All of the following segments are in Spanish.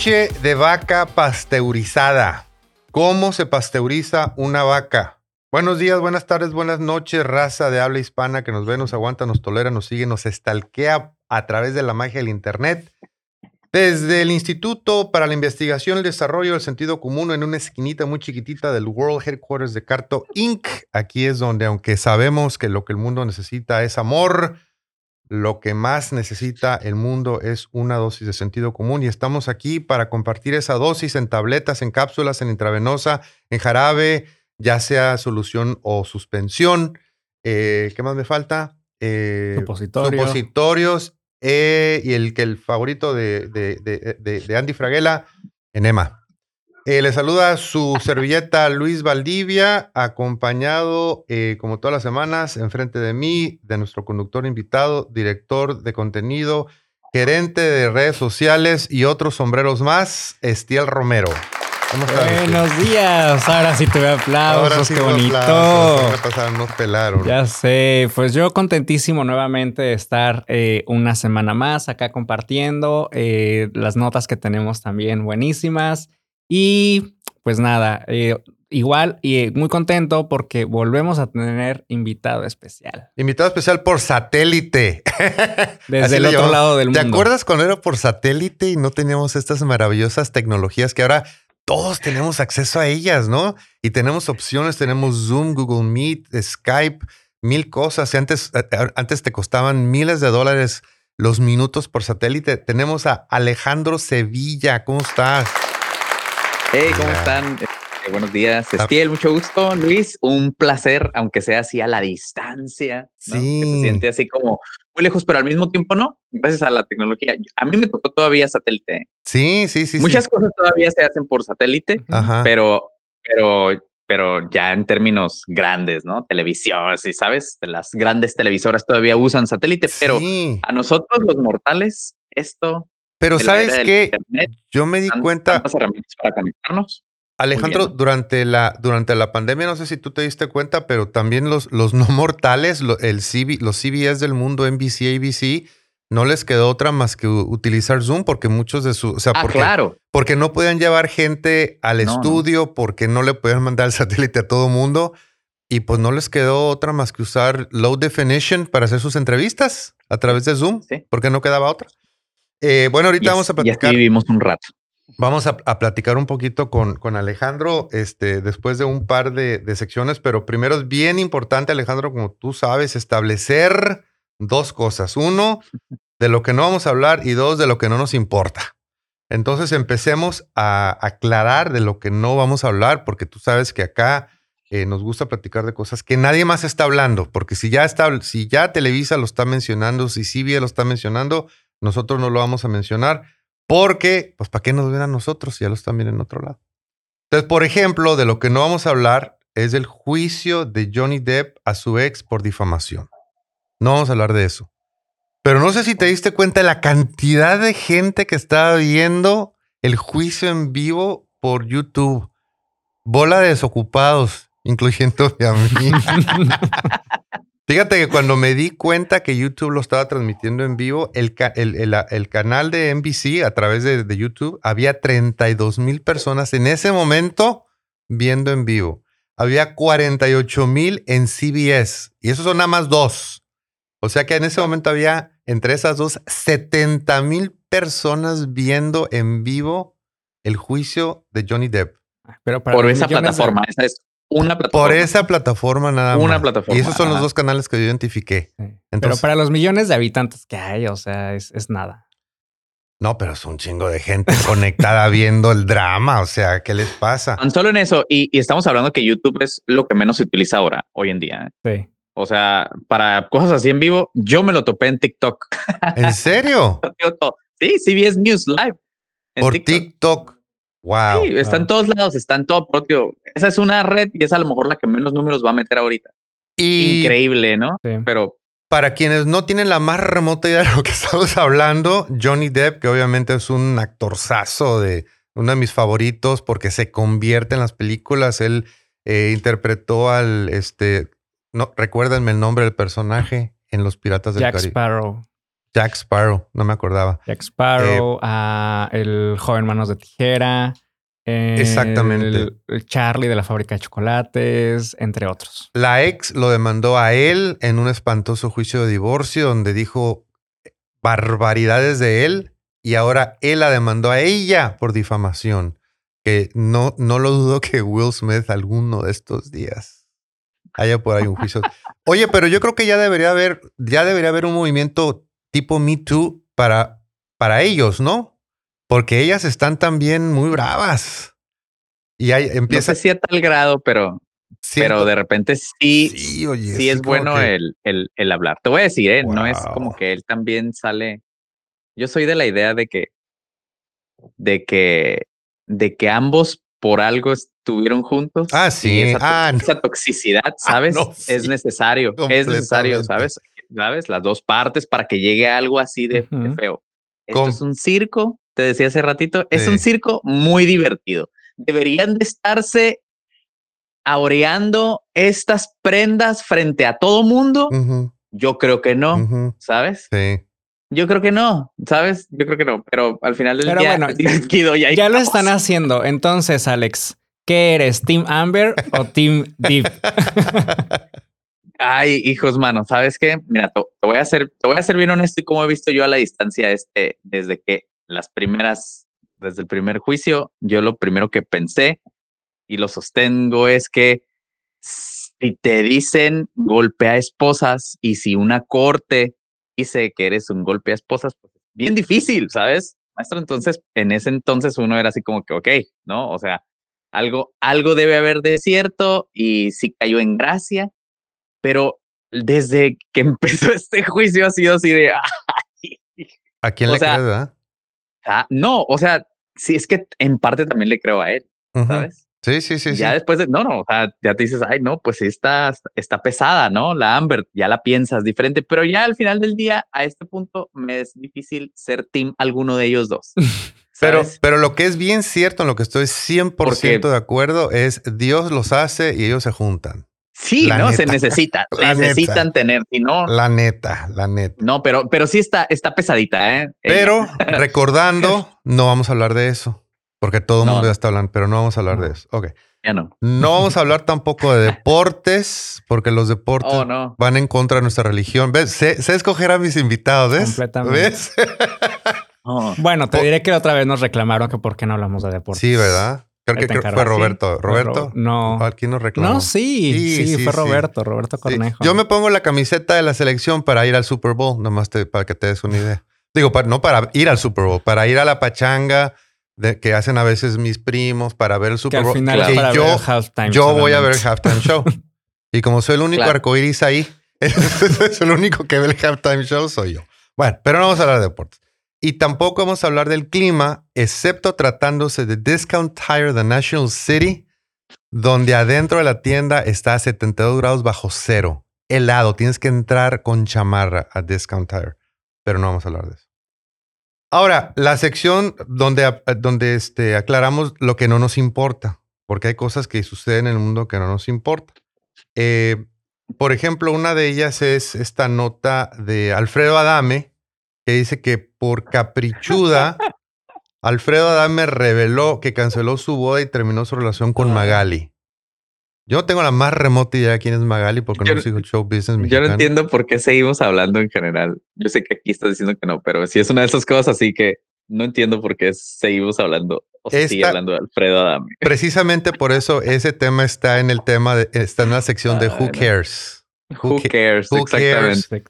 Leche de vaca pasteurizada. ¿Cómo se pasteuriza una vaca? Buenos días, buenas tardes, buenas noches, raza de habla hispana que nos ve, nos aguanta, nos tolera, nos sigue, nos estalquea a través de la magia del Internet. Desde el Instituto para la Investigación el Desarrollo del Sentido Común, en una esquinita muy chiquitita del World Headquarters de Carto Inc., aquí es donde, aunque sabemos que lo que el mundo necesita es amor, lo que más necesita el mundo es una dosis de sentido común y estamos aquí para compartir esa dosis en tabletas, en cápsulas, en intravenosa, en jarabe, ya sea solución o suspensión. Eh, ¿Qué más me falta? Eh, Supositorio. Supositorios eh, y el que el favorito de, de, Andy Fraguela, enema. Eh, le saluda su servilleta Luis Valdivia, acompañado, eh, como todas las semanas, enfrente de mí, de nuestro conductor invitado, director de contenido, gerente de redes sociales y otros sombreros más, Estiel Romero. Buenos días. Ahora sí tuve aplausos. Ahora sí qué bonito. Aplausos. nos pelaron. Ya sé. Pues yo contentísimo nuevamente de estar eh, una semana más acá compartiendo las notas que tenemos también buenísimas. Y pues nada, eh, igual y muy contento porque volvemos a tener invitado especial. Invitado especial por satélite. Desde el otro lado del mundo. ¿Te acuerdas cuando era por satélite y no teníamos estas maravillosas tecnologías que ahora todos tenemos acceso a ellas, ¿no? Y tenemos opciones, tenemos Zoom, Google Meet, Skype, mil cosas. Antes, antes te costaban miles de dólares los minutos por satélite. Tenemos a Alejandro Sevilla. ¿Cómo estás? Hey, ¿cómo están? Eh, buenos días, ah. Estiel, mucho gusto. Luis, un placer, aunque sea así a la distancia. Sí. Que se siente así como muy lejos, pero al mismo tiempo no, gracias a la tecnología. A mí me tocó todavía satélite. Sí, sí, sí. Muchas cosas todavía se hacen por satélite, pero, pero, pero ya en términos grandes, ¿no? Televisión, sí, sabes, las grandes televisoras todavía usan satélite, pero a nosotros los mortales, esto pero sabes que yo me di cuenta. para conectarnos. Alejandro, durante la, durante la pandemia, no sé si tú te diste cuenta, pero también los, los no mortales, el los CBS del mundo, NBC, ABC, no les quedó otra más que utilizar Zoom porque muchos de sus, o sea, ah, porque, claro. porque no podían llevar gente al estudio, porque no le podían mandar el satélite a todo mundo y pues no les quedó otra más que usar low definition para hacer sus entrevistas a través de Zoom, porque no quedaba otra. Eh, bueno, ahorita vamos a platicar. Y vivimos un rato. Vamos a, platicar un poquito con, con, Alejandro este, después de un par de, secciones, pero primero es bien importante, Alejandro, como tú sabes, establecer dos cosas. Uno, de lo que no vamos a hablar y dos, de lo que no nos importa. Entonces empecemos a aclarar de lo que no vamos a hablar, porque tú sabes que acá eh, nos gusta platicar de cosas que nadie más está hablando, porque si ya está, si ya Televisa lo está mencionando, si CBS lo está mencionando, nosotros no lo vamos a mencionar porque, pues, ¿para qué nos ven a nosotros si ya lo están viendo en otro lado? Entonces, por ejemplo, de lo que no vamos a hablar es del juicio de Johnny Depp a su ex por difamación. No vamos a hablar de eso. Pero no sé si te diste cuenta de la cantidad de gente que estaba viendo el juicio en vivo por YouTube. Bola de desocupados, incluyendo a mí. Fíjate que cuando me di cuenta que YouTube lo estaba transmitiendo en vivo, el, el, canal de NBC a través de, YouTube, había 32 mil personas en ese momento viendo en vivo. Había 48 mil en CBS y esos son nada más dos. O sea que en ese momento había entre esas dos 70 mil personas viendo en vivo el juicio de Johnny Depp. Pero por esa plataforma, esa es una plataforma. Por esa plataforma nada más. Una plataforma. Y esos son los dos canales que yo identifiqué. pero para los millones de habitantes que hay, o sea, es, nada. No, pero es un chingo de gente conectada viendo el drama. O sea, ¿qué les pasa? Tan solo en eso. Y, estamos hablando que YouTube es lo que menos se utiliza ahora, hoy en día. ¿eh? Sí. O sea, para cosas así en vivo, yo me lo topé en TikTok. ¿En serio? sí, CBS News Live. Por TikTok. Wow. Sí, está en todos lados, está en todo propio. Esa es una red y es a lo mejor la que menos números va a meter ahorita. Increíble, ¿no? Pero para quienes no tienen la más remota idea de lo que estamos hablando, Johnny Depp, que obviamente es un actorzazo de uno de mis favoritos porque se convierte en las películas. Él eh, interpretó al este, no, recuérdenme el nombre del personaje en Los Piratas del Jack Caribe. Sparrow. Jack Sparrow, no me acordaba. Jack Sparrow, a el joven Manos de Tijera. Exactamente. El, Charlie de la fábrica de chocolates, entre otros. La ex lo demandó a él en un espantoso juicio de divorcio donde dijo barbaridades de él y ahora él la demandó a ella por difamación. Que no, no lo dudo que Will Smith alguno de estos días haya por ahí un juicio. Oye, pero yo creo que ya debería haber, ya debería haber un movimiento tipo Me Too para, para ellos, ¿no? Porque ellas están también muy bravas. Y ahí empieza. No sé si a tal grado, pero, pero de repente sí, sí, oye, sí es bueno el, el, el, hablar. Te voy a decir, ¿eh? no es como que él también sale. Yo soy de la idea de que, de que, de que ambos por algo estuvieron juntos. Ah, sí. esa, ah, esa toxicidad, ah, ¿sabes? es necesario, es necesario, ¿sabes? ¿Sabes? Las dos partes para que llegue algo así de, feo. Esto es un circo, te decía hace ratito, es un circo muy divertido. Deberían de estarse aureando estas prendas frente a todo mundo. Yo creo que no, ¿sabes? Sí. Yo creo que no, ¿sabes? Yo creo que no, pero al final del día bueno, ya lo están haciendo. Entonces, Alex, ¿qué eres? ¿Team Amber o Team Deep? Ay, hijos, mano, ¿sabes qué? Mira, te, voy a hacer, te voy a ser bien honesto y como he visto yo a la distancia este, desde que las primeras, desde el primer juicio, yo lo primero que pensé y lo sostengo es que si te dicen golpea esposas y si una corte dice que eres un golpe a esposas, pues bien difícil, ¿sabes? Maestro, entonces, en ese entonces uno era así como que, ok, ¿no? O sea, algo, algo debe haber de cierto y sí cayó en gracia, pero desde que empezó este juicio ha sido así de... ¿A quién le crees, ah, no, o sea, sí, es que en parte también le creo a él, ¿sabes? Sí, sí, sí. Ya después de, no, no, o sea, ya te dices, ay, no, pues sí está, está pesada, ¿no? La Amber, ya la piensas diferente, pero ya al final del día, a este punto, me es difícil ser team alguno de ellos dos. pero, pero lo que es bien cierto, en lo que estoy 100% de acuerdo, es Dios los hace y ellos se juntan. Sí, no, se necesita, necesitan tener, si no. La neta, la neta. No, pero, pero sí está, está pesadita, ¿eh? Pero recordando, no vamos a hablar de eso. Porque todo el mundo ya está hablando, pero no vamos a hablar de eso. Ok. Ya no. No vamos a hablar tampoco de deportes, porque los deportes oh, van en contra de nuestra religión. ¿Ves? Sé, escoger a mis invitados, ¿ves? Completamente. ¿Ves? Oh. Bueno, te diré que otra vez nos reclamaron que por qué no hablamos de deportes. Sí, ¿verdad? Creo que, fue Roberto. ¿Roberto? No. ¿Quién nos reclamó? No, sí, sí, fue Roberto, Roberto Cornejo. Yo me pongo la camiseta de la selección para ir al Super Bowl, nomás para que te des una idea. Digo, no para ir al Super Bowl, para ir a la pachanga, que hacen a veces mis primos para ver el Super Bowl. Que yo, yo voy a ver el halftime show. y como soy el único arcoiris ahí, es el único que ve el halftime show, soy yo. Bueno, pero no vamos a hablar de deportes. Y tampoco vamos a hablar del clima, excepto tratándose de Discount Tire The National City, donde adentro de la tienda está a 72 grados bajo cero. Helado. Tienes que entrar con chamarra a Discount Tire. Pero no vamos a hablar de eso. Ahora, la sección donde, donde este, aclaramos lo que no nos importa, porque hay cosas que suceden en el mundo que no nos importa. Eh, por ejemplo, una de ellas es esta nota de Alfredo Adame, que dice que por caprichuda, Alfredo Adame reveló que canceló su boda y terminó su relación con Magali. Yo no tengo la más remota idea de quién es Magali porque no sigo el show business mexicano. Yo no entiendo por qué seguimos hablando en general. Yo sé que aquí estás diciendo que no, pero sí es una de esas cosas así que no entiendo por qué seguimos hablando o sigue hablando de Alfredo Adame. Precisamente por eso ese tema está en el tema, de, está en la sección de Who Cares. Who, cares, exactamente.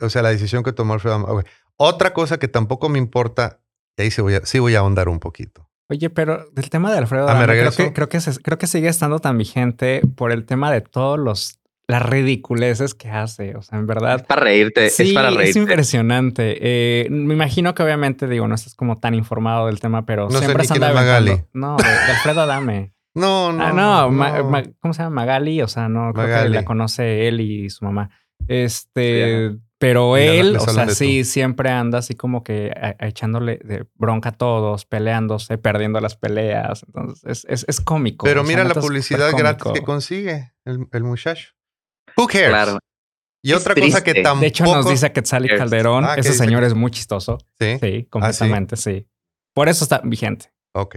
O sea, la decisión que tomó Alfredo Adame. Otra cosa que tampoco me importa, y ahí sí voy sí voy a ahondar un poquito. Oye, pero del tema de Alfredo, ah, creo, que, creo, que creo que sigue estando tan vigente por el tema de todos los las ridiculeces que hace. O sea, en verdad. Es para reírte. Sí, es para reírte. Es impresionante. Eh, me imagino que obviamente, digo, no estás como tan informado del tema, pero no siempre sé quién es Magali. No, de, Alfredo Adame. no, no. Ah, no, ¿cómo se llama? Magali. O sea, no, creo que la conoce él y su mamá. Este, pero él, o sea, sí, siempre anda así como que echándole de bronca a todos, peleándose, perdiendo las peleas. Entonces, es, es, cómico. Pero mira la publicidad gratis que consigue el, muchacho. Who cares? Y otra cosa que tampoco... De hecho, nos dice Quetzal y Calderón, ah, ese señor es muy chistoso. Sí. Sí, ah, completamente, sí? Por eso está vigente. Ok.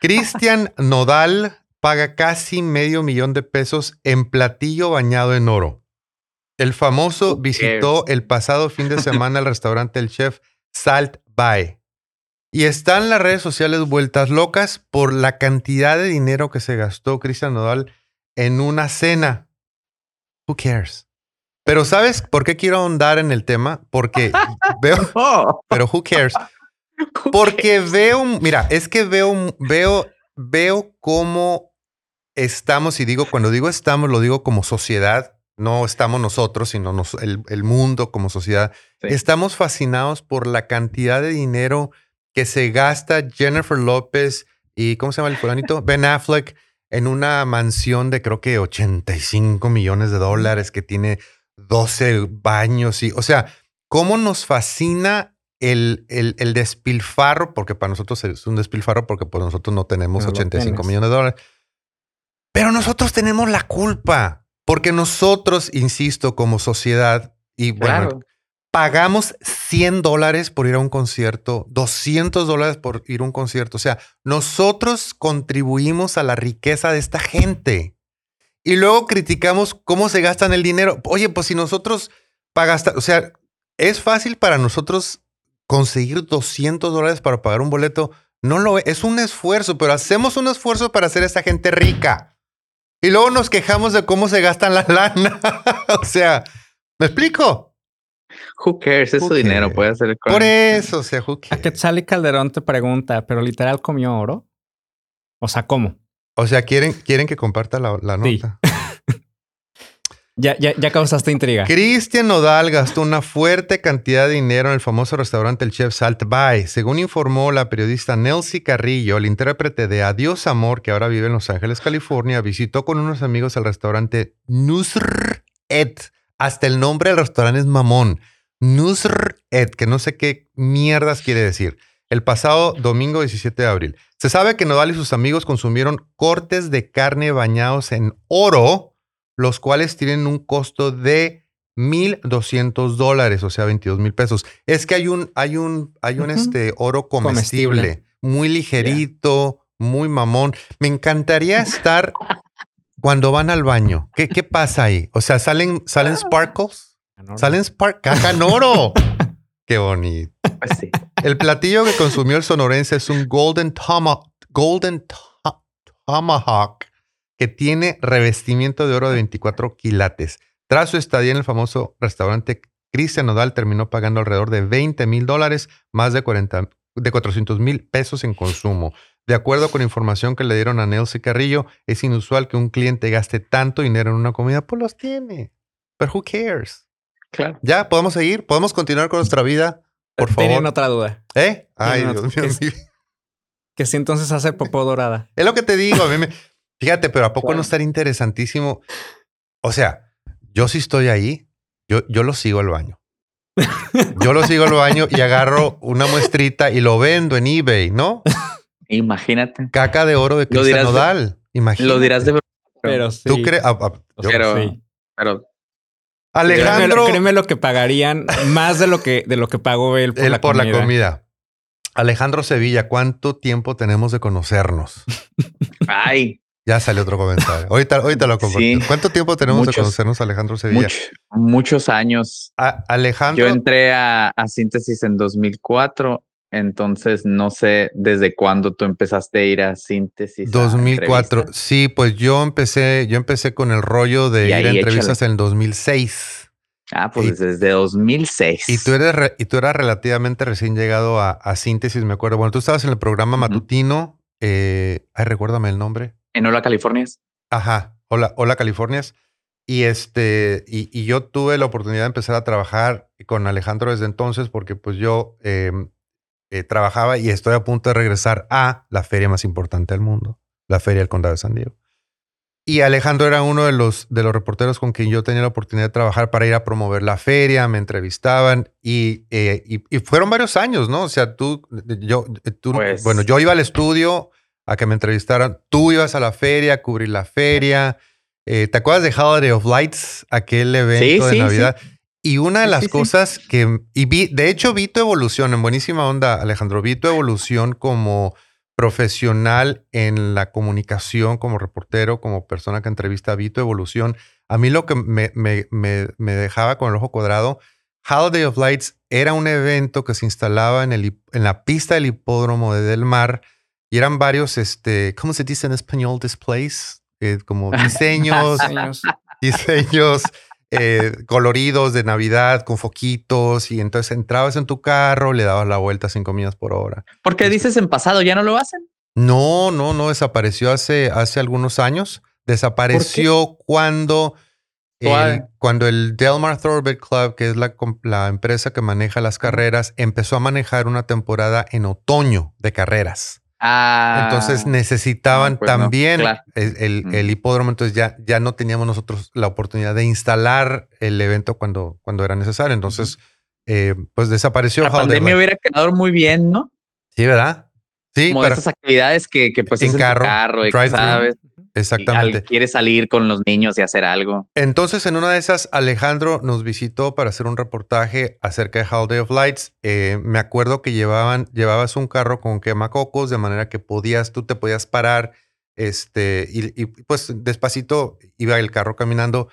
Cristian Nodal paga casi medio millón de pesos en platillo bañado en oro. El famoso visitó el pasado fin de semana el restaurante El Chef Salt Bay. Y están las redes sociales vueltas locas por la cantidad de dinero que se gastó Cristian Nodal en una cena. Who cares? Pero ¿sabes por qué quiero ahondar en el tema? Porque veo, pero who cares? Porque veo, mira, es que veo, veo, veo cómo estamos, y digo, cuando digo estamos, lo digo como sociedad, no estamos nosotros, sino el, mundo como sociedad. Estamos fascinados por la cantidad de dinero que se gasta Jennifer López y, ¿cómo se llama el fulanito? Ben Affleck en una mansión de creo que 85 millones de dólares que tiene 12 baños y, o sea, cómo nos fascina el, el, despilfarro, porque para nosotros es un despilfarro porque pues nosotros no tenemos 85 millones de dólares. Pero nosotros tenemos la culpa, porque nosotros, insisto, como sociedad, y bueno, pagamos 100 dólares por ir a un concierto, 200 dólares por ir a un concierto. O sea, nosotros contribuimos a la riqueza de esta gente. Y luego criticamos cómo se gastan el dinero. Oye, pues si nosotros pagas, o sea, es fácil para nosotros conseguir 200 dólares para pagar un boleto. No lo es, es un esfuerzo, pero hacemos un esfuerzo para hacer a esta gente rica. Y luego nos quejamos de cómo se gastan la lana. o sea, ¿me explico? Who cares? Es su dinero, puede hacer Por eso, o sea, who cares? A Quetzal Calderón te pregunta, ¿pero literal comió oro? O sea, ¿cómo? O sea, quieren, quieren que comparta la, nota. ya, ya, ya causaste intriga. Cristian Nodal gastó una fuerte cantidad de dinero en el famoso restaurante El Chef Salt Bay. Según informó la periodista Nelsie Carrillo, el intérprete de Adiós Amor, que ahora vive en Los Ángeles, California, visitó con unos amigos el restaurante Nusr Et. Hasta el nombre del restaurante es mamón. Nusr Et, que no sé qué mierdas quiere decir el pasado domingo 17 de abril. Se sabe que Nodal y sus amigos consumieron cortes de carne bañados en oro, los cuales tienen un costo de 1.200 dólares, o sea, 22 mil pesos. Es que hay un, hay un, hay un este, oro comestible, muy ligerito, muy mamón. Me encantaría estar cuando van al baño. ¿Qué, qué pasa ahí? O sea, salen, salen sparkles. Salen sparkles. Caja en oro. Qué bonito. Pues el platillo que consumió el sonorense es un Golden, Golden Tomahawk que tiene revestimiento de oro de 24 quilates. Tras su estadía en el famoso restaurante, Cristian Nodal terminó pagando alrededor de 20 mil dólares, más de, 40, de 400 mil pesos en consumo. De acuerdo con información que le dieron a Nelson Carrillo, es inusual que un cliente gaste tanto dinero en una comida, pues los tiene. Pero who cares? Claro. Ya, podemos seguir, podemos continuar con nuestra vida. Por favor. Tienen otra duda. ¿Eh? Ay, Dios mío. Que, si entonces hace popó dorada. Es lo que te digo. A mí me... Fíjate, pero ¿a poco no estaría interesantísimo? O sea, yo sí estoy ahí. Yo, yo lo sigo al baño. Yo lo sigo al baño y agarro una muestrita y lo vendo en eBay, ¿no? Imagínate. Caca de oro de Cristian Nodal. Imagínate. Lo dirás de Pero sí. ¿Tú crees? Ah, ah, pero, pero Alejandro. Créeme, lo que pagarían más de lo que, de lo que pagó él por, él la, por comida. la comida. Alejandro Sevilla, ¿cuánto tiempo tenemos de conocernos? Ay. Ya sale otro comentario. Ahorita, ahorita lo comparto. ¿Cuánto tiempo tenemos de conocernos, Alejandro Sevilla? muchos años. Alejandro. Yo entré a, a Síntesis en 2004 entonces, no sé desde cuándo tú empezaste a ir a síntesis. 2004. sí, pues yo empecé, yo empecé con el rollo de ir a entrevistas en 2006. Ah, pues desde 2006. Y tú eres y tú eras relativamente recién llegado a, síntesis, me acuerdo. Bueno, tú estabas en el programa matutino. Eh, ay, recuérdame el nombre. En Hola Californias. Ajá. Hola, Hola Californias. Y este, y, y, yo tuve la oportunidad de empezar a trabajar con Alejandro desde entonces, porque pues yo em, eh, trabajaba y estoy a punto de regresar a la feria más importante del mundo, la Feria del Condado de San Diego. Y Alejandro era uno de los, de los reporteros con quien yo tenía la oportunidad de trabajar para ir a promover la feria, me entrevistaban y, eh, y, fueron varios años, ¿no? O sea, tú, yo, tú, pues bueno, yo iba al estudio a que me entrevistaran, tú ibas a la feria a cubrir la feria Eh, ¿Te acuerdas de Holiday of Lights? Aquel evento de Navidad. Y una de las cosas que, y vi, de hecho vi tu evolución, en buenísima onda, Alejandro, vi tu evolución como profesional en la comunicación, como reportero, como persona que entrevista, vi tu evolución. A mí lo que me, me, me, dejaba con el ojo cuadrado, Holiday of Lights era un evento que se instalaba en, el, en la pista del hipódromo de Del Mar y eran varios, este, ¿cómo se dice en español? Displays, eh, como diseños, diseños eh, coloridos de Navidad con foquitos y entonces entrabas en tu carro, le dabas la vuelta a cinco millas por hora. ¿Por qué dices en pasado? ¿Ya no lo hacen? No, no, no desapareció hace, hace algunos años. Desapareció cuando, el, cuando el Delmar Thoroughbred Club, que es la, la empresa que maneja las carreras, empezó a manejar una temporada en otoño de carreras. Ah, entonces necesitaban pues también el, hipódromo, entonces ya, ya no teníamos nosotros la oportunidad de instalar el evento cuando, cuando era necesario. Entonces, eh, pues desapareció. La pandemia hubiera quedado muy bien, ¿no? Sí, ¿verdad? Sí. Como esas actividades que, que pues en carro, carro ¿sabes? Exactamente. quiere salir con los niños y hacer algo. Entonces, en una de esas, Alejandro nos visitó para hacer un reportaje acerca de Holiday of Lights. Eh, me acuerdo que llevaban, llevabas un carro con quemacocos, de manera que podías, tú te podías parar, este, y, pues despacito iba el carro caminando.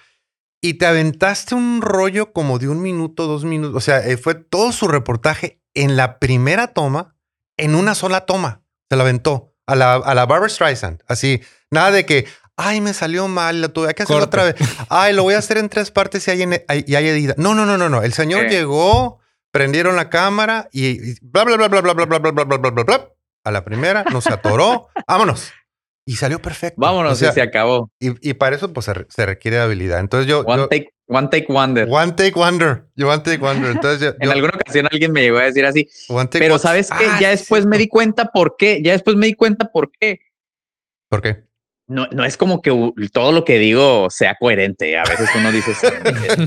Y te aventaste un rollo como de un minuto, dos minutos. O sea, eh, fue todo su reportaje en la primera toma, en una sola toma. Se la aventó a la, a la Barbara Streisand. Así, Nada de que, ay, me salió mal, lo tuve que hacer otra vez. Ay, lo voy a hacer en tres partes y hay, y hay edita. No, no, no, no, no. El señor llegó, prendieron la cámara y, bla, bla, bla, bla, bla, bla, bla, bla, bla, bla, bla, bla, bla. A la primera nos atoró. Vámonos. Y salió perfecto. Vámonos, y se acabó. Y, para eso, pues, se, requiere de habilidad. Entonces yo... One, take, one take wonder. One take wonder. Yo one take wonder. Entonces en alguna ocasión alguien me llegó a decir así. pero ¿sabes qué? ya después me di cuenta por qué. Ya después me di cuenta por qué. ¿Por qué? no, no es como que todo lo que digo sea coherente. A veces uno dice,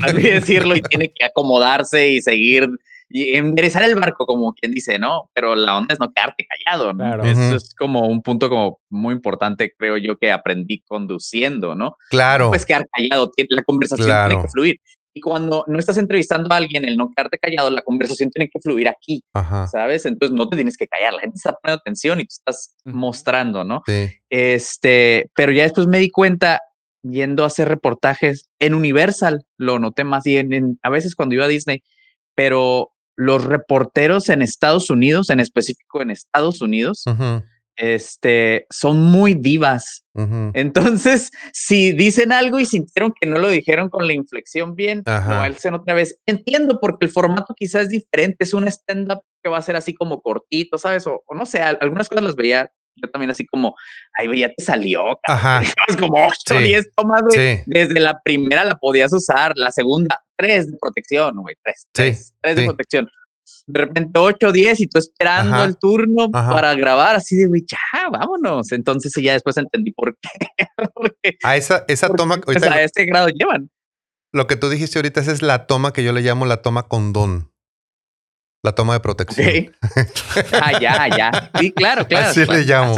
así decirlo y tiene que acomodarse y seguir y enderezar el barco, como quien dice, ¿no? Pero la onda es no quedarte callado, ¿no? Eso es como un punto como muy importante, creo yo, que aprendí conduciendo, ¿no? Claro. No puedes quedar callado, la conversación tiene que fluir. Y cuando no estás entrevistando a alguien, el no quedarte callado, la conversación tiene que fluir aquí, ¿sabes? Entonces no te tienes que callar, la gente está poniendo atención y tú estás mostrando, ¿no? Sí. Este, pero ya después me di cuenta, yendo a hacer reportajes en Universal, lo noté más y en, a veces cuando iba a Disney, pero los reporteros en Estados Unidos, en específico en Estados Unidos, este, son muy divas. Entonces, si dicen algo y sintieron que no lo dijeron con la inflexión bien, no alcen otra vez. Entiendo porque el formato quizás es diferente, es un stand-up que va a ser así como cortito, ¿sabes? O, no sé, algunas cosas las veía yo también así como, ay, ya te salió, como 8 o 10 tomas, Desde la primera la podías usar, la segunda, tres de protección, güey, tres, tres, tres de protección de repente 8 o 10 y tú esperando el turno para grabar, así de, güey, ya, vámonos. Entonces ya después entendí por qué. a esa, esa toma. Ahorita, a este grado llevan. Lo que tú dijiste ahorita, esa es la toma que yo le llamo la toma condón. La toma de protección. ah, ya, ya. Sí, claro, claro. Así le llamo.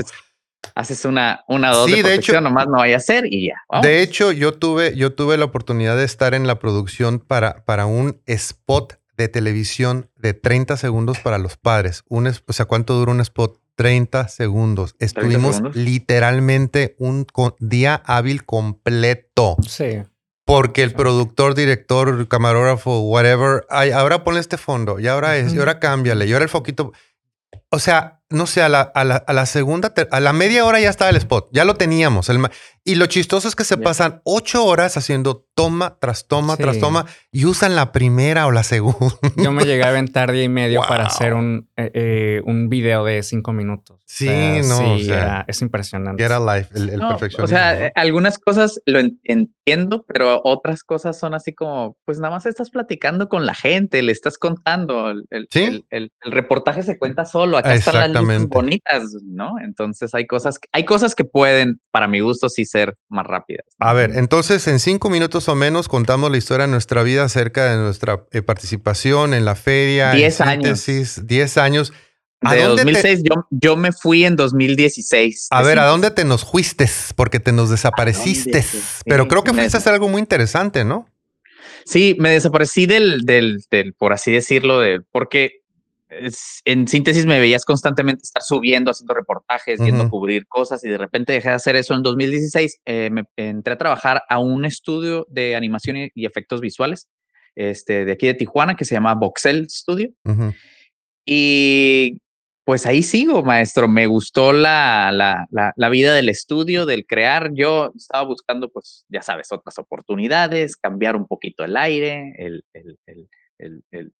Haces, una, una dos de, protección, nomás no vaya a ser y ya. De hecho, yo tuve, yo tuve la oportunidad de estar en la producción para, para un spot de televisión de 30 segundos para los padres. Un, o sea, ¿cuánto dura un spot? 30 segundos. Estuvimos literalmente un día hábil completo. Sí. Porque el productor, director, camarógrafo, whatever, ay, ahora pone este fondo y ahora es, y ahora cámbiale, y ahora el foquito. O sea, no sé, a la, a la, segunda, a la media hora ya estaba el spot, ya lo teníamos. El, y lo chistoso es que se pasan ocho horas haciendo toma tras toma tras toma y usan la primera o la segunda. Yo me llegué a aventar día y medio para hacer un, eh, eh, un video de cinco minutos. Sí, no. es impresionante. Get life, el, el O sea, algunas cosas lo entiendo, pero otras cosas son así como, pues nada más estás platicando con la gente, le estás contando. El, el, reportaje se cuenta solo. Acá están las bonitas, ¿no? Entonces hay cosas, hay cosas que pueden, para mi gusto, sí ser más rápidas. A ver, entonces en cinco minutos o menos contamos la historia de nuestra vida acerca de nuestra eh, participación en la feria. Diez años. Diez años. de 2006, yo, yo, me fui en 2016. A ver, ¿a dónde te nos fuiste? Porque te nos desapareciste. Pero creo que fuiste a hacer algo muy interesante, ¿no? Sí, me desaparecí del, del, del por así decirlo, de, porque en síntesis me veías constantemente estar subiendo, haciendo reportajes, yendo a cubrir cosas y de repente dejé de hacer eso en 2016. Eh, me entré a trabajar a un estudio de animación y, efectos visuales este, de aquí de Tijuana que se llama Voxel Studio. Y pues ahí sigo, maestro. Me gustó la, la, la, vida del estudio, del crear. Yo estaba buscando, pues, ya sabes, otras oportunidades, cambiar un poquito el aire, el, el, el,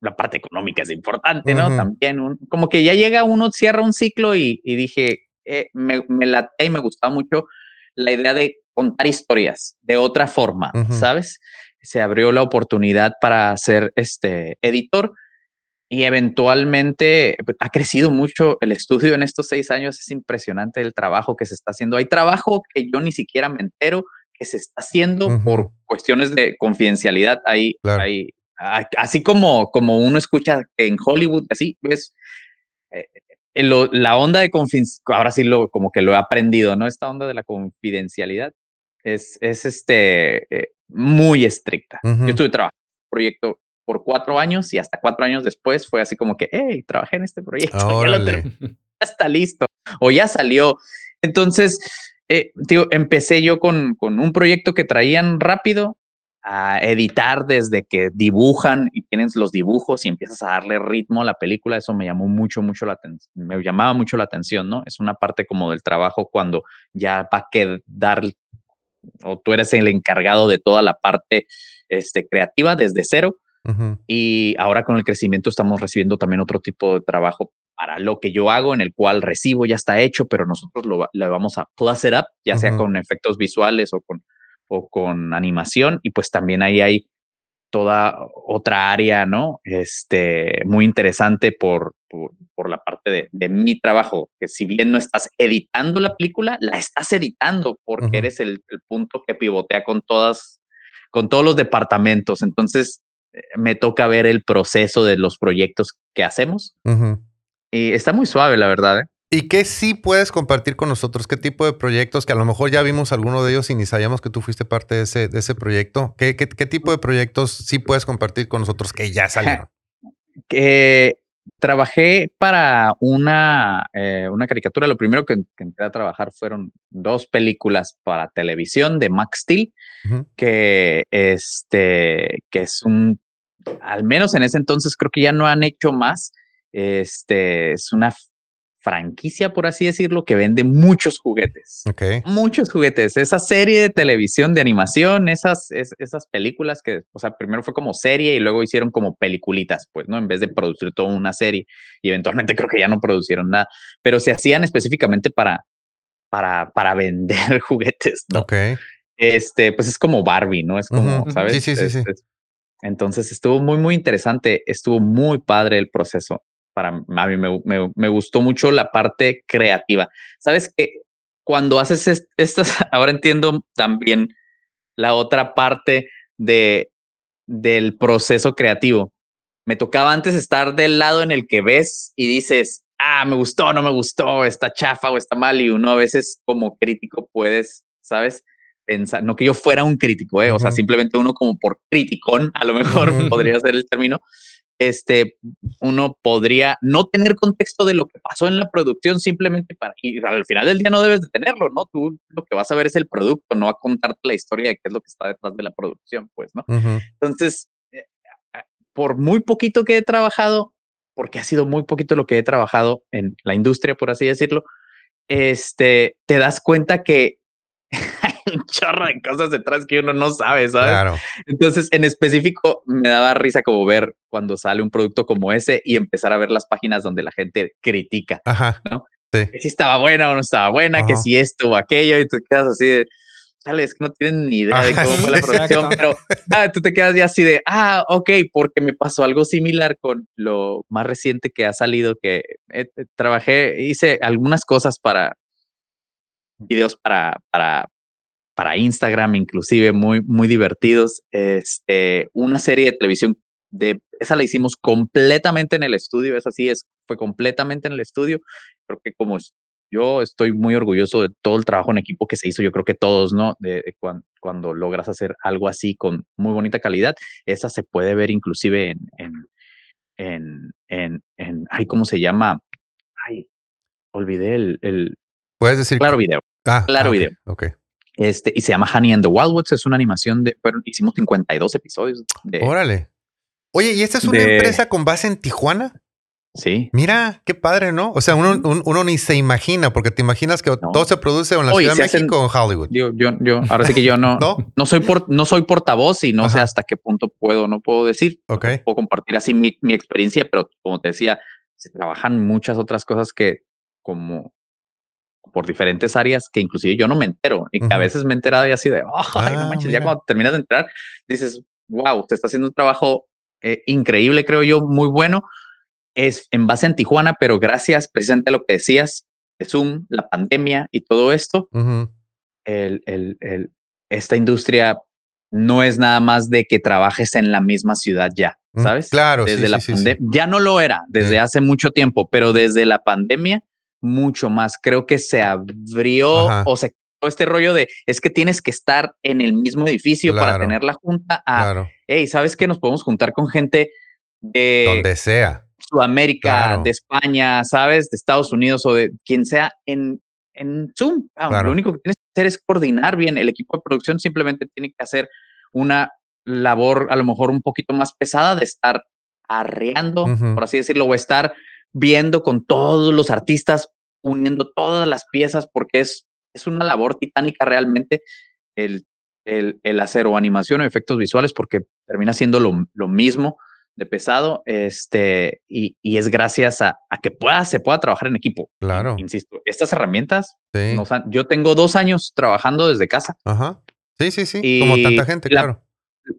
la parte económica es importante, ¿no? También, como que ya llega uno, cierra un ciclo y, y dije, eh, me, me late y me gustaba mucho la idea de contar historias de otra forma, ¿sabes? Se abrió la oportunidad para ser este editor y eventualmente pues, ha crecido mucho el estudio en estos seis años. Es impresionante el trabajo que se está haciendo. Hay trabajo que yo ni siquiera me entero que se está haciendo por cuestiones de confidencialidad. Hay, hay, así como, como uno escucha en Hollywood, así ves. Eh, eh, la onda de confidencialidad, ahora sí lo, como que lo he aprendido, ¿no? Esta onda de la confidencialidad es, es este, eh, muy estricta. Yo estuve trabajando en un proyecto por cuatro años y hasta cuatro años después fue así como que, hey, trabajé en este proyecto, ya, está listo o ya salió. Entonces, eh, empecé yo con, con un proyecto que traían rápido a editar desde que dibujan y tienes los dibujos y empiezas a darle ritmo a la película, eso me llamó mucho, mucho la atención, me llamaba mucho la atención, ¿no? Es una parte como del trabajo cuando ya va a quedar o tú eres el encargado de toda la parte este, creativa desde cero y ahora con el crecimiento estamos recibiendo también otro tipo de trabajo para lo que yo hago, en el cual recibo ya está hecho, pero nosotros lo, vamos a plus it up, ya sea con efectos visuales o con, o con animación. Y pues también ahí hay toda otra área, ¿no? Este, muy interesante por, por, la parte de, de, mi trabajo, que si bien no estás editando la película, la estás editando porque eres el, el, punto que pivotea con todas, con todos los departamentos. Entonces, eh, me toca ver el proceso de los proyectos que hacemos. Y está muy suave, la verdad. ¿eh? ¿Y qué sí puedes compartir con nosotros? ¿Qué tipo de proyectos? Que a lo mejor ya vimos alguno de ellos y ni sabíamos que tú fuiste parte de ese, de ese proyecto. ¿Qué, qué, tipo de proyectos sí puedes compartir con nosotros que ya salieron? que trabajé para una, eh, una caricatura. Lo primero que, entré a trabajar fueron dos películas para televisión de Max Steel, que, este, que es un, al menos en ese entonces creo que ya no han hecho más. Este, es una franquicia, por así decirlo, que vende muchos juguetes. Muchos juguetes. Esa serie de televisión de animación, esas, esas películas que, o sea, primero fue como serie y luego hicieron como peliculitas, pues, ¿no? En vez de producir toda una serie. Y eventualmente creo que ya no producieron nada, pero se hacían específicamente para, para, para vender juguetes, ¿no? Ok. Este, pues es como Barbie, ¿no? Es como, ¿sabes? Sí, sí, sí, sí. Entonces estuvo muy, muy interesante. Estuvo muy padre el proceso para a mí me, gustó mucho la parte creativa. Sabes que cuando haces estas, ahora entiendo también la otra parte de, del proceso creativo. Me tocaba antes estar del lado en el que ves y dices, ah, me gustó, no me gustó, está chafa o está mal. Y uno a veces como crítico puedes, ¿sabes? Pensar, no que yo fuera un crítico, ¿eh? o sea, simplemente uno como por criticón, a lo mejor podría ser el término, este, uno podría no tener contexto de lo que pasó en la producción simplemente para, y al final del día no debes de tenerlo, ¿no? Tú lo que vas a ver es el producto, no a contarte la historia de qué es lo que está detrás de la producción, pues, ¿no? Entonces, eh, por muy poquito que he trabajado, porque ha sido muy poquito lo que he trabajado en la industria, por así decirlo, este, te das cuenta que un chorro de cosas detrás que uno no sabe, ¿sabes? Claro. Entonces, en específico, me daba risa como ver cuando sale un producto como ese y empezar a ver las páginas donde la gente critica, Ajá. ¿no? Sí. Que si estaba buena o no estaba buena, que si esto o aquello, y tú quedas así de, es que no tienen ni idea de cómo fue la producción, pero ah, tú te quedas ya así de, ah, ok, porque me pasó algo similar con lo más reciente que ha salido, que eh, trabajé, hice algunas cosas para videos para, para, para Instagram, inclusive muy, muy divertidos. Este, una serie de televisión de esa la hicimos completamente en el estudio, esa sí es fue completamente en el estudio. Creo que como yo estoy muy orgulloso de todo el trabajo en equipo que se hizo, yo creo que todos, ¿no? De, cuando, logras hacer algo así con muy bonita calidad, esa se puede ver inclusive en, en, en, en, en ay, ¿cómo se llama? Ay, olvidé el, el Puedes decir. Claro video. Ah, claro ah, video. Ok. Este, y se llama Honey and the Wildwoods. Es una animación de, pero hicimos 52 episodios. De, Órale. Oye, ¿y esta es una empresa con base en Tijuana? Sí. Mira, qué padre, ¿no? O sea, uno, uno, ni se imagina, porque te imaginas que todo se produce en la Ciudad de México o en Hollywood. Yo, yo, yo, ahora sí que yo no, ¿No? soy por, no soy portavoz y no sé hasta qué punto puedo, no puedo decir. Ok. puedo compartir así mi, mi experiencia, pero como te decía, se trabajan muchas otras cosas que como por diferentes áreas que inclusive yo no me entero y que a veces me he enterado y así de, ay, no ah, manches, ya cuando terminas de entrar, dices, wow, te está haciendo un trabajo eh, increíble, creo yo, muy bueno. Es en base en Tijuana, pero gracias precisamente a lo que decías de Zoom, la pandemia y todo esto, el, el, el, esta industria no es nada más de que trabajes en la misma ciudad ya, ¿sabes? Claro, desde sí, la sí, Ya no lo era desde hace mucho tiempo, pero desde la pandemia mucho más. Creo que se abrió o se este rollo de es que tienes que estar en el mismo edificio para tener la junta a, hey, ¿sabes que Nos podemos juntar con gente de donde sea. Sudamérica, de España, ¿sabes? De Estados Unidos o de quien sea en, en Zoom. Lo único que tienes que hacer es coordinar bien. El equipo de producción simplemente tiene que hacer una labor a lo mejor un poquito más pesada de estar arreando, por así decirlo, o estar viendo con todos los artistas, uniendo todas las piezas, porque es, es una labor titánica realmente el, el, el hacer o animación o efectos visuales, porque termina siendo lo, lo mismo de pesado, este, y, y es gracias a, a, que pueda, se pueda trabajar en equipo. Claro. Insisto, estas herramientas, yo tengo dos años trabajando desde casa. Ajá. Sí, sí, sí, como tanta gente, claro.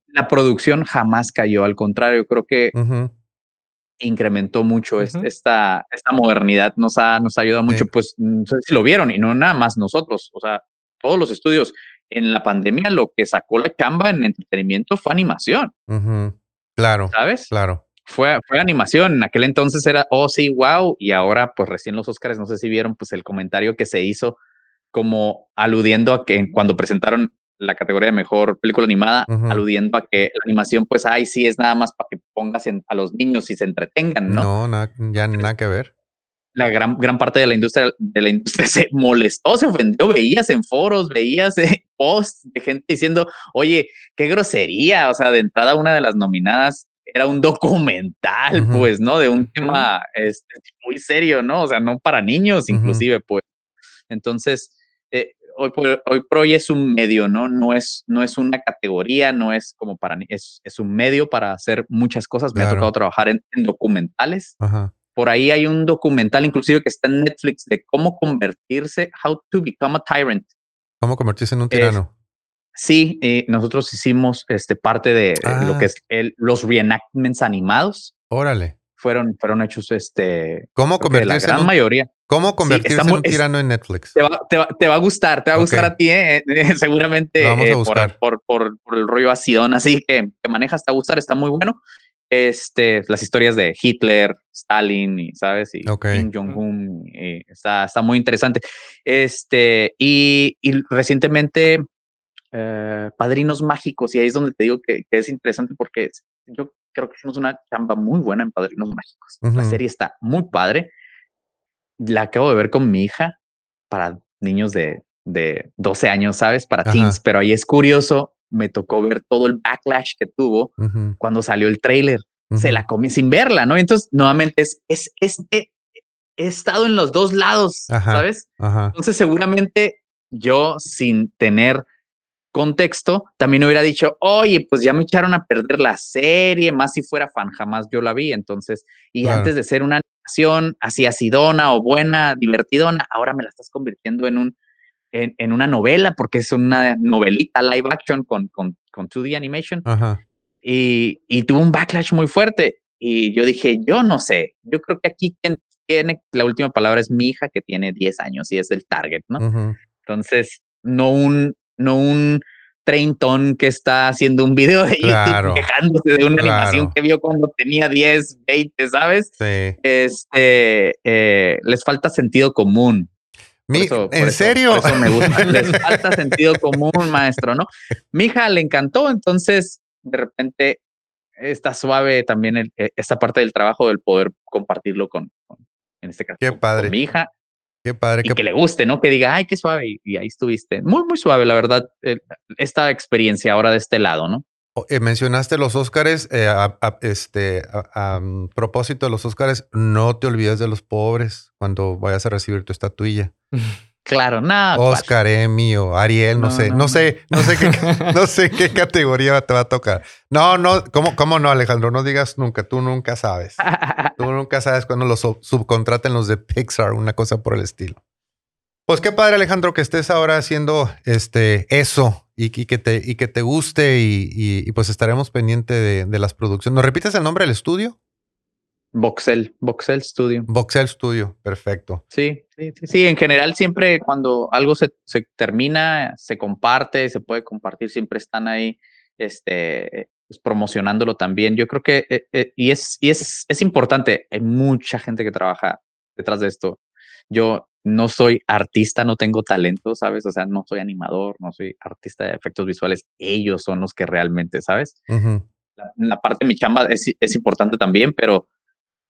La producción jamás cayó, al contrario, creo que incrementó mucho esta, esta modernidad, nos ha, nos ha ayudado mucho, pues no sé si lo vieron y no nada más nosotros, o sea, todos los estudios. En la pandemia lo que sacó la chamba en entretenimiento fue animación. Claro. ¿Sabes? Claro. Fue, fue animación. En aquel entonces era, oh sí, wow. Y ahora, pues recién los Oscars, no sé si vieron, pues el comentario que se hizo como aludiendo a que cuando presentaron la categoría de mejor película animada, aludiendo a que la animación, pues, ay, sí, es nada más para que pongas a los niños y se entretengan, ¿no? No, ya nada que ver. La gran, gran parte de la industria de la industria se molestó, se ofendió, veías en foros, veías eh, posts de gente diciendo, oye, qué grosería, o sea, de entrada una de las nominadas era un documental, pues, ¿no? De un tema este, muy serio, ¿no? O sea, no para niños, inclusive, pues. Entonces, eh, hoy, hoy por hoy es un medio, ¿no? No es, no es una categoría, no es como para, es, es un medio para hacer muchas cosas. Me ha tocado trabajar en, documentales. Por ahí hay un documental inclusive que está en Netflix de cómo convertirse, how to become a tyrant. ¿Cómo convertirse en un tirano? sí, eh, nosotros hicimos este, parte de lo que ah. es el, los reenactments animados. Órale fueron, fueron hechos este. ¿Cómo la gran mayoría. ¿Cómo convertirse en un tirano en Netflix? Te va, te, va, a gustar, te va a gustar a ti, eh, eh, seguramente eh, por, por, por, el rollo acidón así que, que manejas, te va a gustar, está muy bueno. Este, las historias de Hitler, Stalin, y sabes, y Kim Jong-un, está, está muy interesante. Este, y, y recientemente Padrinos Mágicos, y ahí es donde te digo que, que es interesante porque yo creo que hicimos una chamba muy buena en Padrinos Mágicos. La serie está muy padre. La acabo de ver con mi hija para niños de, de 12 años, ¿sabes? Para teens, pero ahí es curioso, me tocó ver todo el backlash que tuvo cuando salió el trailer. Se la comí sin verla, ¿no? Entonces, nuevamente es, es, este, he estado en los dos lados, ¿sabes? Entonces, seguramente yo sin tener contexto, también hubiera dicho, oye, pues ya me echaron a perder la serie, más si fuera fan, jamás yo la vi. Entonces, y antes de ser una animación así acidona o buena, divertidona, ahora me la estás convirtiendo en un en, una novela, porque es una novelita live action con, con, con 2D animation. Y, y tuvo un backlash muy fuerte. Y yo dije, yo no sé, yo creo que aquí quien tiene la última palabra es mi hija que tiene 10 años y es el target, ¿no? Entonces, no un, no un treintón que está haciendo un video de YouTube quejándose de una animación que vio cuando tenía 10, 20, ¿sabes? Sí. Este, eh, les falta sentido común. ¿En serio? Eso me gusta. Les falta sentido común, maestro, ¿no? Mi hija le encantó, entonces de repente está suave también eh, esta parte del trabajo del poder compartirlo con, en este caso, Qué padre. Con mi hija. Qué padre. Y que le guste, ¿no? Que diga, ay, qué suave. Y, ahí estuviste. Muy, muy suave, la verdad, esta experiencia ahora de este lado, ¿no? Eh, mencionaste los Óscares, eh, a, este, a, mm, propósito de los Óscares, no te olvides de los pobres cuando vayas a recibir tu estatuilla. Claro, nada. Oscar, Emio, Ariel, no, sé, no, sé, no sé qué, no sé qué categoría te va a tocar. No, no, ¿cómo, ¿cómo no, Alejandro? No digas nunca, tú nunca sabes. tú nunca sabes cuando los subcontraten los de Pixar, una cosa por el estilo. Pues qué padre, Alejandro, que estés ahora haciendo este, eso y, que, te, y que te guste y, pues estaremos pendientes de, de las producciones. ¿Nos repites el nombre del estudio? Voxel, Voxel Studio. Voxel Studio, perfecto. Sí, sí, sí, en general siempre cuando algo se, termina, se comparte, se puede compartir, siempre están ahí este, pues, promocionándolo también. Yo creo que, eh, eh, y, es, y es, es importante, hay mucha gente que trabaja detrás de esto. Yo no soy artista, no tengo talento, ¿sabes? O sea, no soy animador, no soy artista de efectos visuales. Ellos son los que realmente, ¿sabes? la, parte de mi chamba es, es importante también, pero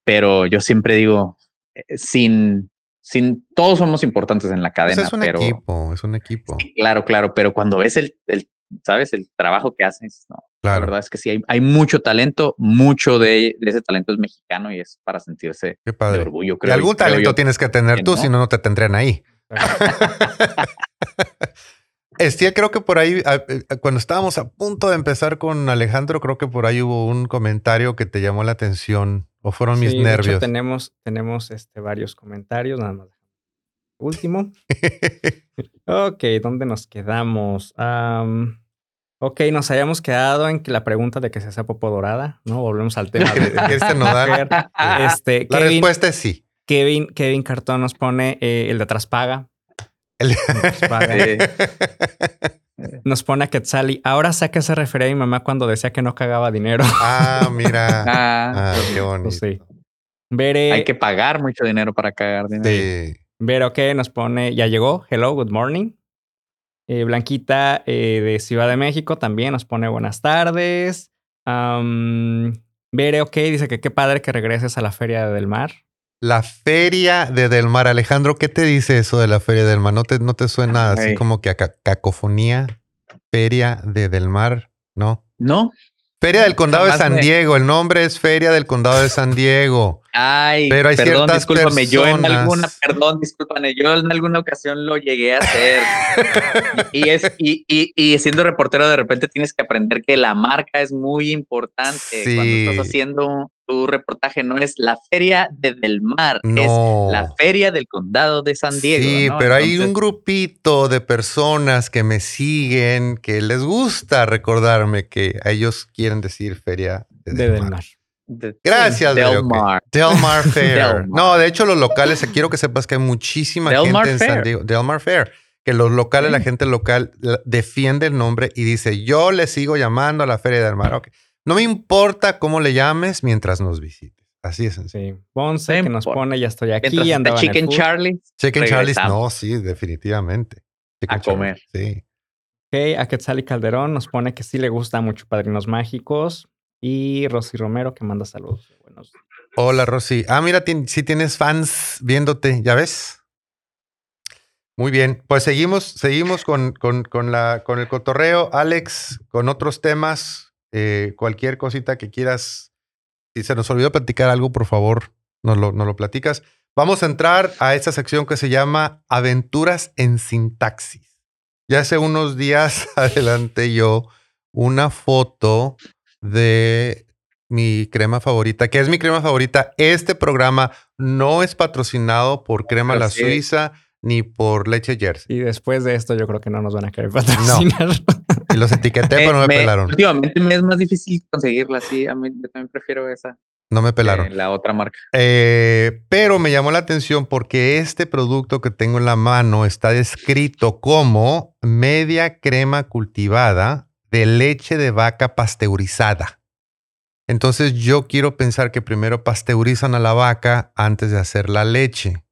pero yo siempre digo, eh, sin, sin, todos somos importantes en la pues cadena. es un equipo, es un equipo. claro, claro, pero cuando ves el, el sabes, el trabajo que haces, no, la verdad es que sí, hay, hay mucho talento, mucho de, ese talento es mexicano y es para sentirse de orgullo. Creo, y algún talento tienes que tener tú, si no, no te tendrían ahí. Estia, creo que por ahí, eh, cuando estábamos a punto de empezar con Alejandro, creo que por ahí hubo un comentario que te llamó la atención o fueron mis nervios. tenemos, tenemos este, varios comentarios, nada más. Último. ok, ¿dónde nos quedamos? ok, nos habíamos quedado en que la pregunta de que se hace popo dorada, ¿no? Volvemos al tema de, este nodal. Este, la respuesta es sí. Kevin, Kevin Cartón nos pone eh, el de atrás paga. Nos pone a Quetzali. Ahora sé a qué se refería mi mamá cuando decía que no cagaba dinero. Ah, mira. ah, ah qué bonito. Sí. Hay que pagar mucho dinero para cagar dinero. Sí. Vero que nos pone, ya llegó. Hello, good morning. Eh, Blanquita eh, de Ciudad de México también nos pone buenas tardes. Um, Vere, ok, dice que qué padre que regreses a la Feria del Mar. La Feria de Del Mar. Alejandro, ¿qué te dice eso de la Feria del Mar? ¿No te, no te suena así como que a cacofonía? Feria de Del Mar, ¿no? No, Feria del Condado de San Diego. El nombre es Feria del Condado de San Diego. Ay, pero hay perdón, ciertas discúlpame, yo en alguna, perdón, discúlpame, yo en alguna ocasión lo llegué a hacer. y, es, y, y, y, siendo reportero, de repente tienes que aprender que la marca es muy importante cuando estás haciendo tu reportaje. No es la Feria de Del Mar, es la Feria del Condado de San Diego. Sí, pero hay un grupito de personas que me siguen que les gusta recordarme que ellos quieren decir Feria de Del, Mar. Gracias, Delmar. Delmar Fair. No, de hecho, los locales, quiero que sepas que hay muchísima gente en San Diego. Delmar Fair. Que los locales, la gente local defiende el nombre y dice: Yo le sigo llamando a la Feria del Mar. No me importa cómo le llames mientras nos visites. Así es. Sí. Ponce, que nos pone, ya estoy aquí. Andaba Chicken Charlie. Chicken Charlie, no, sí, definitivamente. a comer. Sí. Ok, a Quetzal Calderón nos pone que sí le gusta mucho Padrinos Mágicos. Y Rosy Romero que manda saludos. Buenos Hola, Rosy. Ah, mira, si tienes fans viéndote, ¿ya ves? Muy bien, pues seguimos, seguimos con, con, la, con el cotorreo. Alex, con otros temas, eh, cualquier cosita que quieras. Si se nos olvidó platicar algo, por favor, nos lo, nos lo platicas. Vamos a entrar a esta sección que se llama Aventuras en Sintaxis. Ya hace unos días adelanté yo una foto de mi crema favorita. ¿Qué es mi crema favorita? Este programa no es patrocinado por Crema La Suiza ni por leche Jersey. Y después de esto, yo creo que no nos van a querer patrocinar. Y los etiqueté, pero no me, pelaron. Últimamente me es más difícil conseguirla, sí. A mí yo también prefiero esa. No me pelaron. La otra marca. Eh, pero me llamó la atención porque este producto que tengo en la mano está descrito como media crema cultivada de leche de vaca pasteurizada. Entonces yo quiero pensar que primero pasteurizan a la vaca antes de hacer la leche.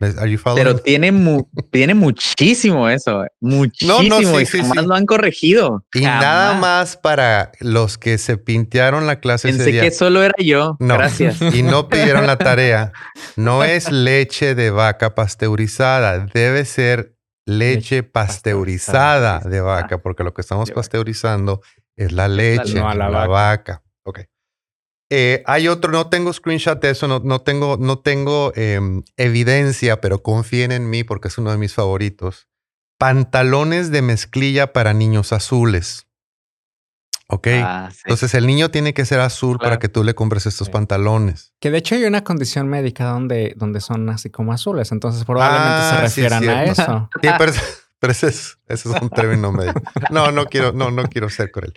Pero tiene, tiene muchísimo eso, muchísimo. No, no, sí, y jamás lo han corregido. Y nada más para los que se pintearon la clase Pensé que solo era yo. Gracias. Y no pidieron la tarea. No es leche de vaca pasteurizada, debe ser leche, pasteurizada, de vaca, porque lo que estamos pasteurizando es la leche, no la, la vaca. Ok. Eh, hay otro, no tengo screenshot de eso, no, no tengo, no tengo em, evidencia, pero confíen en mí porque es uno de mis favoritos. Pantalones de mezclilla para niños azules. Ok. Ah, Entonces el niño tiene que ser azul para que tú le compres estos pantalones. Que de hecho hay una condición médica donde, donde son así como azules. Entonces probablemente se ah, refieran a eso. Sí, pero, ese, es, ese, es, un término médico. No, no quiero, no, no quiero ser cruel.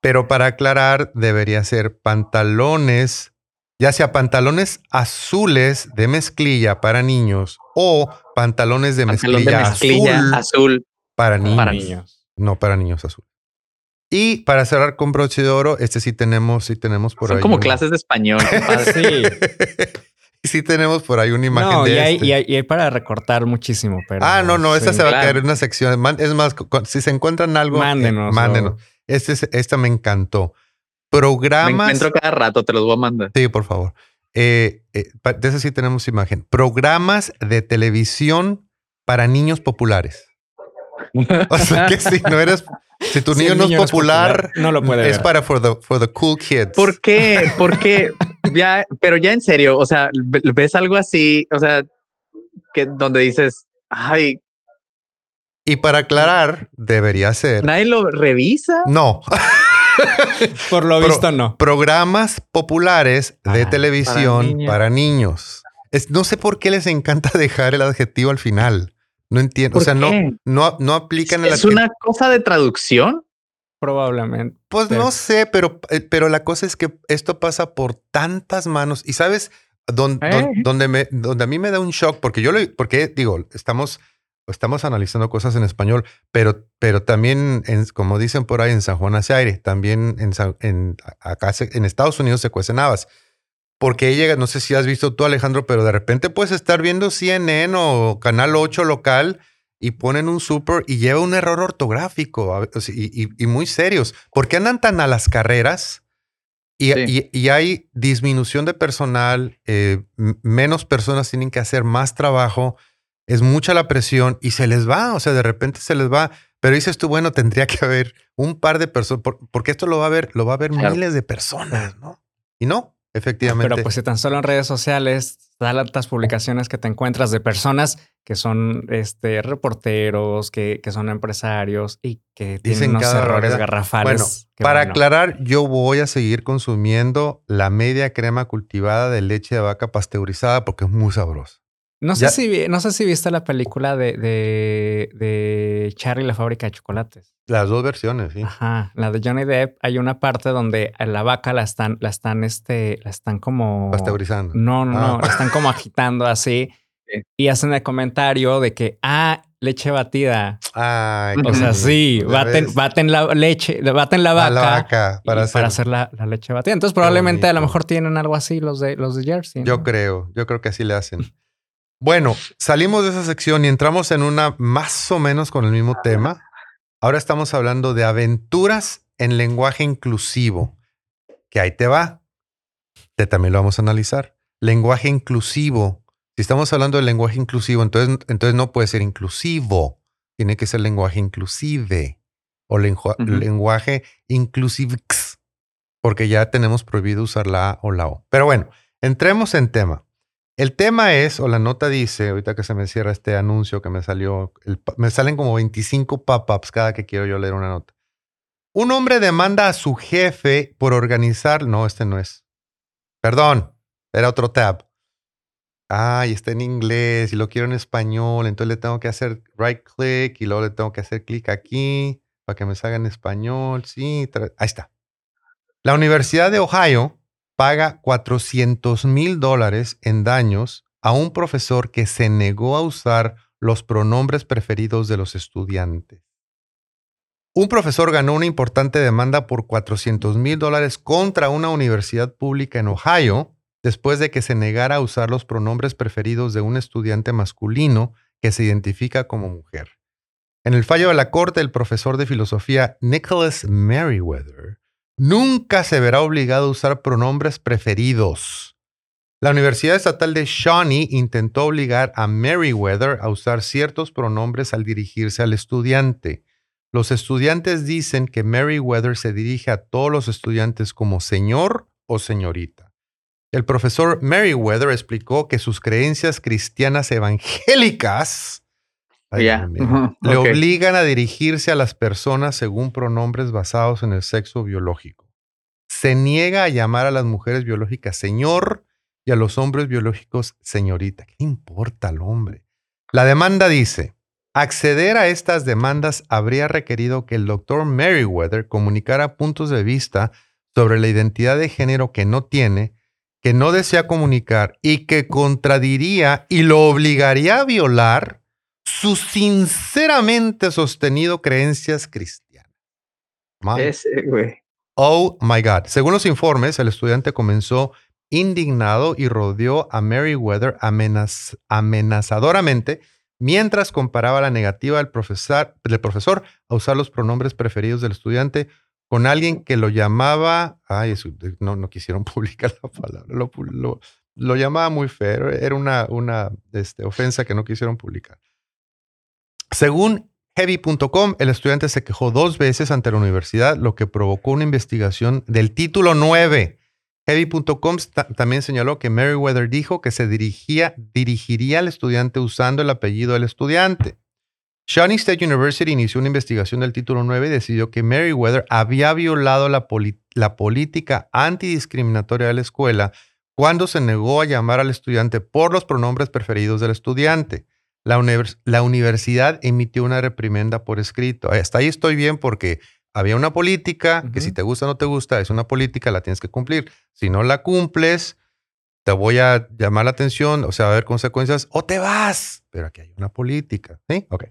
Pero para aclarar, debería ser pantalones, ya sea pantalones azules de mezclilla para niños o pantalones de mezclilla, azul, para niños. No para niños azul. Y para cerrar con broche de oro, este sí tenemos, sí tenemos por Son ahí. como clases de español. sí. sí tenemos por ahí una imagen de y hay, este. y, hay, y hay, para recortar muchísimo. Pero ah, no, no, esta se va a caer en una sección. Es más, si se encuentran algo, eh, mándenos. mándenos. Este, esta me encantó. Programas. Me encuentro cada rato, te los voy a mandar. Sí, por favor. Eh, eh, de eso sí tenemos imagen. Programas de televisión para niños populares. o sea que si no eres, si tu niño no es popular, no lo puede Es para for the, for the cool kids. ¿Por qué? Porque ya, pero ya en serio, o sea, ves algo así, o sea, que donde dices, ay, y para aclarar, debería ser. ¿Nadie lo revisa? No. Por lo visto, no. Programas populares de ah, televisión para, niños. no sé por qué les encanta dejar el adjetivo al final. No entiendo. O sea, no, no, no aplican el ¿Es una cosa de traducción? Probablemente. Pues no sé, pero, eh, pero la cosa es que esto pasa por tantas manos. Y sabes, donde, donde, me, donde a mí me da un shock, porque yo lo, porque digo, estamos estamos analizando cosas en español, pero, pero también, en, como dicen por ahí en San Juan hacia aire, también en, en, acá en Estados Unidos se cuecen habas. Porque llega, no sé si has visto tú, Alejandro, pero de repente puedes estar viendo CNN o Canal 8 local y ponen un super y lleva un error ortográfico y, muy serios. ¿Por qué andan tan a las carreras? Y, y hay disminución de personal, eh, menos personas tienen que hacer más trabajo es mucha la presión y se les va, o sea, de repente se les va. Pero dices tú, bueno, tendría que haber un par de personas, porque esto lo va a ver, lo va a ver miles de personas, ¿no? Y no, efectivamente. Pero pues si tan solo en redes sociales tantas publicaciones que te encuentras de personas que son este, reporteros, que, que son empresarios y que tienen unos errores garrafales. Bueno, para aclarar, yo voy a seguir consumiendo la media crema cultivada de leche de vaca pasteurizada porque es muy sabrosa. No sé, si, no sé si viste la película de, de, de Charlie la fábrica de chocolates. Las dos versiones, sí. Ajá. La de Johnny Depp, hay una parte donde a la vaca la están, la están, este, la están como. Pasteurizando. No, no, no. Ah. La están como agitando así. Y hacen el comentario de que, ah, leche batida. Ay, o sea, sí, baten, baten, la leche, baten la vaca, la vaca para, hacer... para hacer la, la, leche batida. Entonces, probablemente a lo mejor tienen algo así los de los de Jersey. Yo creo, yo creo que así le hacen. Bueno, salimos de esa sección y entramos en una más o menos con el mismo tema. Ahora estamos hablando de aventuras en lenguaje inclusivo. Que ahí te va. Te también lo vamos a analizar. Lenguaje inclusivo. Si estamos hablando de lenguaje inclusivo, entonces, entonces no puede ser inclusivo. Tiene que ser lenguaje inclusive o lenguaje inclusive, porque ya tenemos prohibido usar la A o la O. Pero bueno, entremos en tema. El tema es, o la nota dice, ahorita que se me cierra este anuncio que me salió, me salen como 25 pop-ups cada que quiero yo leer una nota. Un hombre demanda a su jefe por organizar, no, este no es. Perdón, era otro tab. ay, está en inglés y lo quiero en español, entonces le tengo que hacer right click y luego le tengo que hacer clic aquí para que me salga en español. Sí, ahí está. La Universidad de Ohio paga 400 mil dólares en daños a un profesor que se negó a usar los pronombres preferidos de los estudiantes. Un profesor ganó una importante demanda por 400 mil dólares contra una universidad pública en Ohio después de que se negara a usar los pronombres preferidos de un estudiante masculino que se identifica como mujer. En el fallo de la corte, el profesor de filosofía Nicholas Merriweather nunca se verá obligado a usar pronombres preferidos. La Universidad Estatal de Shawnee intentó obligar a Merriweather a usar ciertos pronombres al dirigirse al estudiante. Los estudiantes dicen que Merriweather se dirige a todos los estudiantes como señor o señorita. El profesor Merriweather explicó que sus creencias cristianas evangélicas le obligan a dirigirse a las personas según pronombres basados en el sexo biológico. Se niega a llamar a las mujeres biológicas señor y a los hombres biológicos señorita. ¿Qué importa al hombre? La demanda dice, acceder a estas demandas habría requerido que el doctor Merriweather comunicara puntos de vista sobre la identidad de género que no tiene, que no desea comunicar y que contradiría y lo obligaría a violar sus sinceramente sostenido creencias cristianas. Ese, güey. Oh my God. Según los informes, el estudiante comenzó indignado y rodeó a Meriwether amenazadoramente mientras comparaba la negativa del profesor, del profesor a usar los pronombres preferidos del estudiante con alguien que lo llamaba, ay, no, no quisieron publicar la palabra, lo, lo, llamaba muy feo, era una, una este, ofensa que no quisieron publicar. Según Heavy.com, el estudiante se quejó dos veces ante la universidad, lo que provocó una investigación del título 9. Heavy.com también señaló que Meriwether dijo que se dirigía, dirigiría al estudiante usando el apellido del estudiante. Shawnee State University inició una investigación del título 9 y decidió que Meriwether había violado la, la política antidiscriminatoria de la escuela cuando se negó a llamar al estudiante por los pronombres preferidos del estudiante. La, universidad emitió una reprimenda por escrito. Hasta ahí estoy bien porque había una política que si te gusta o no te gusta, es una política, la tienes que cumplir. Si no la cumples, te voy a llamar la atención, o sea, va a haber consecuencias o te vas. Pero aquí hay una política. ¿Sí? Ok.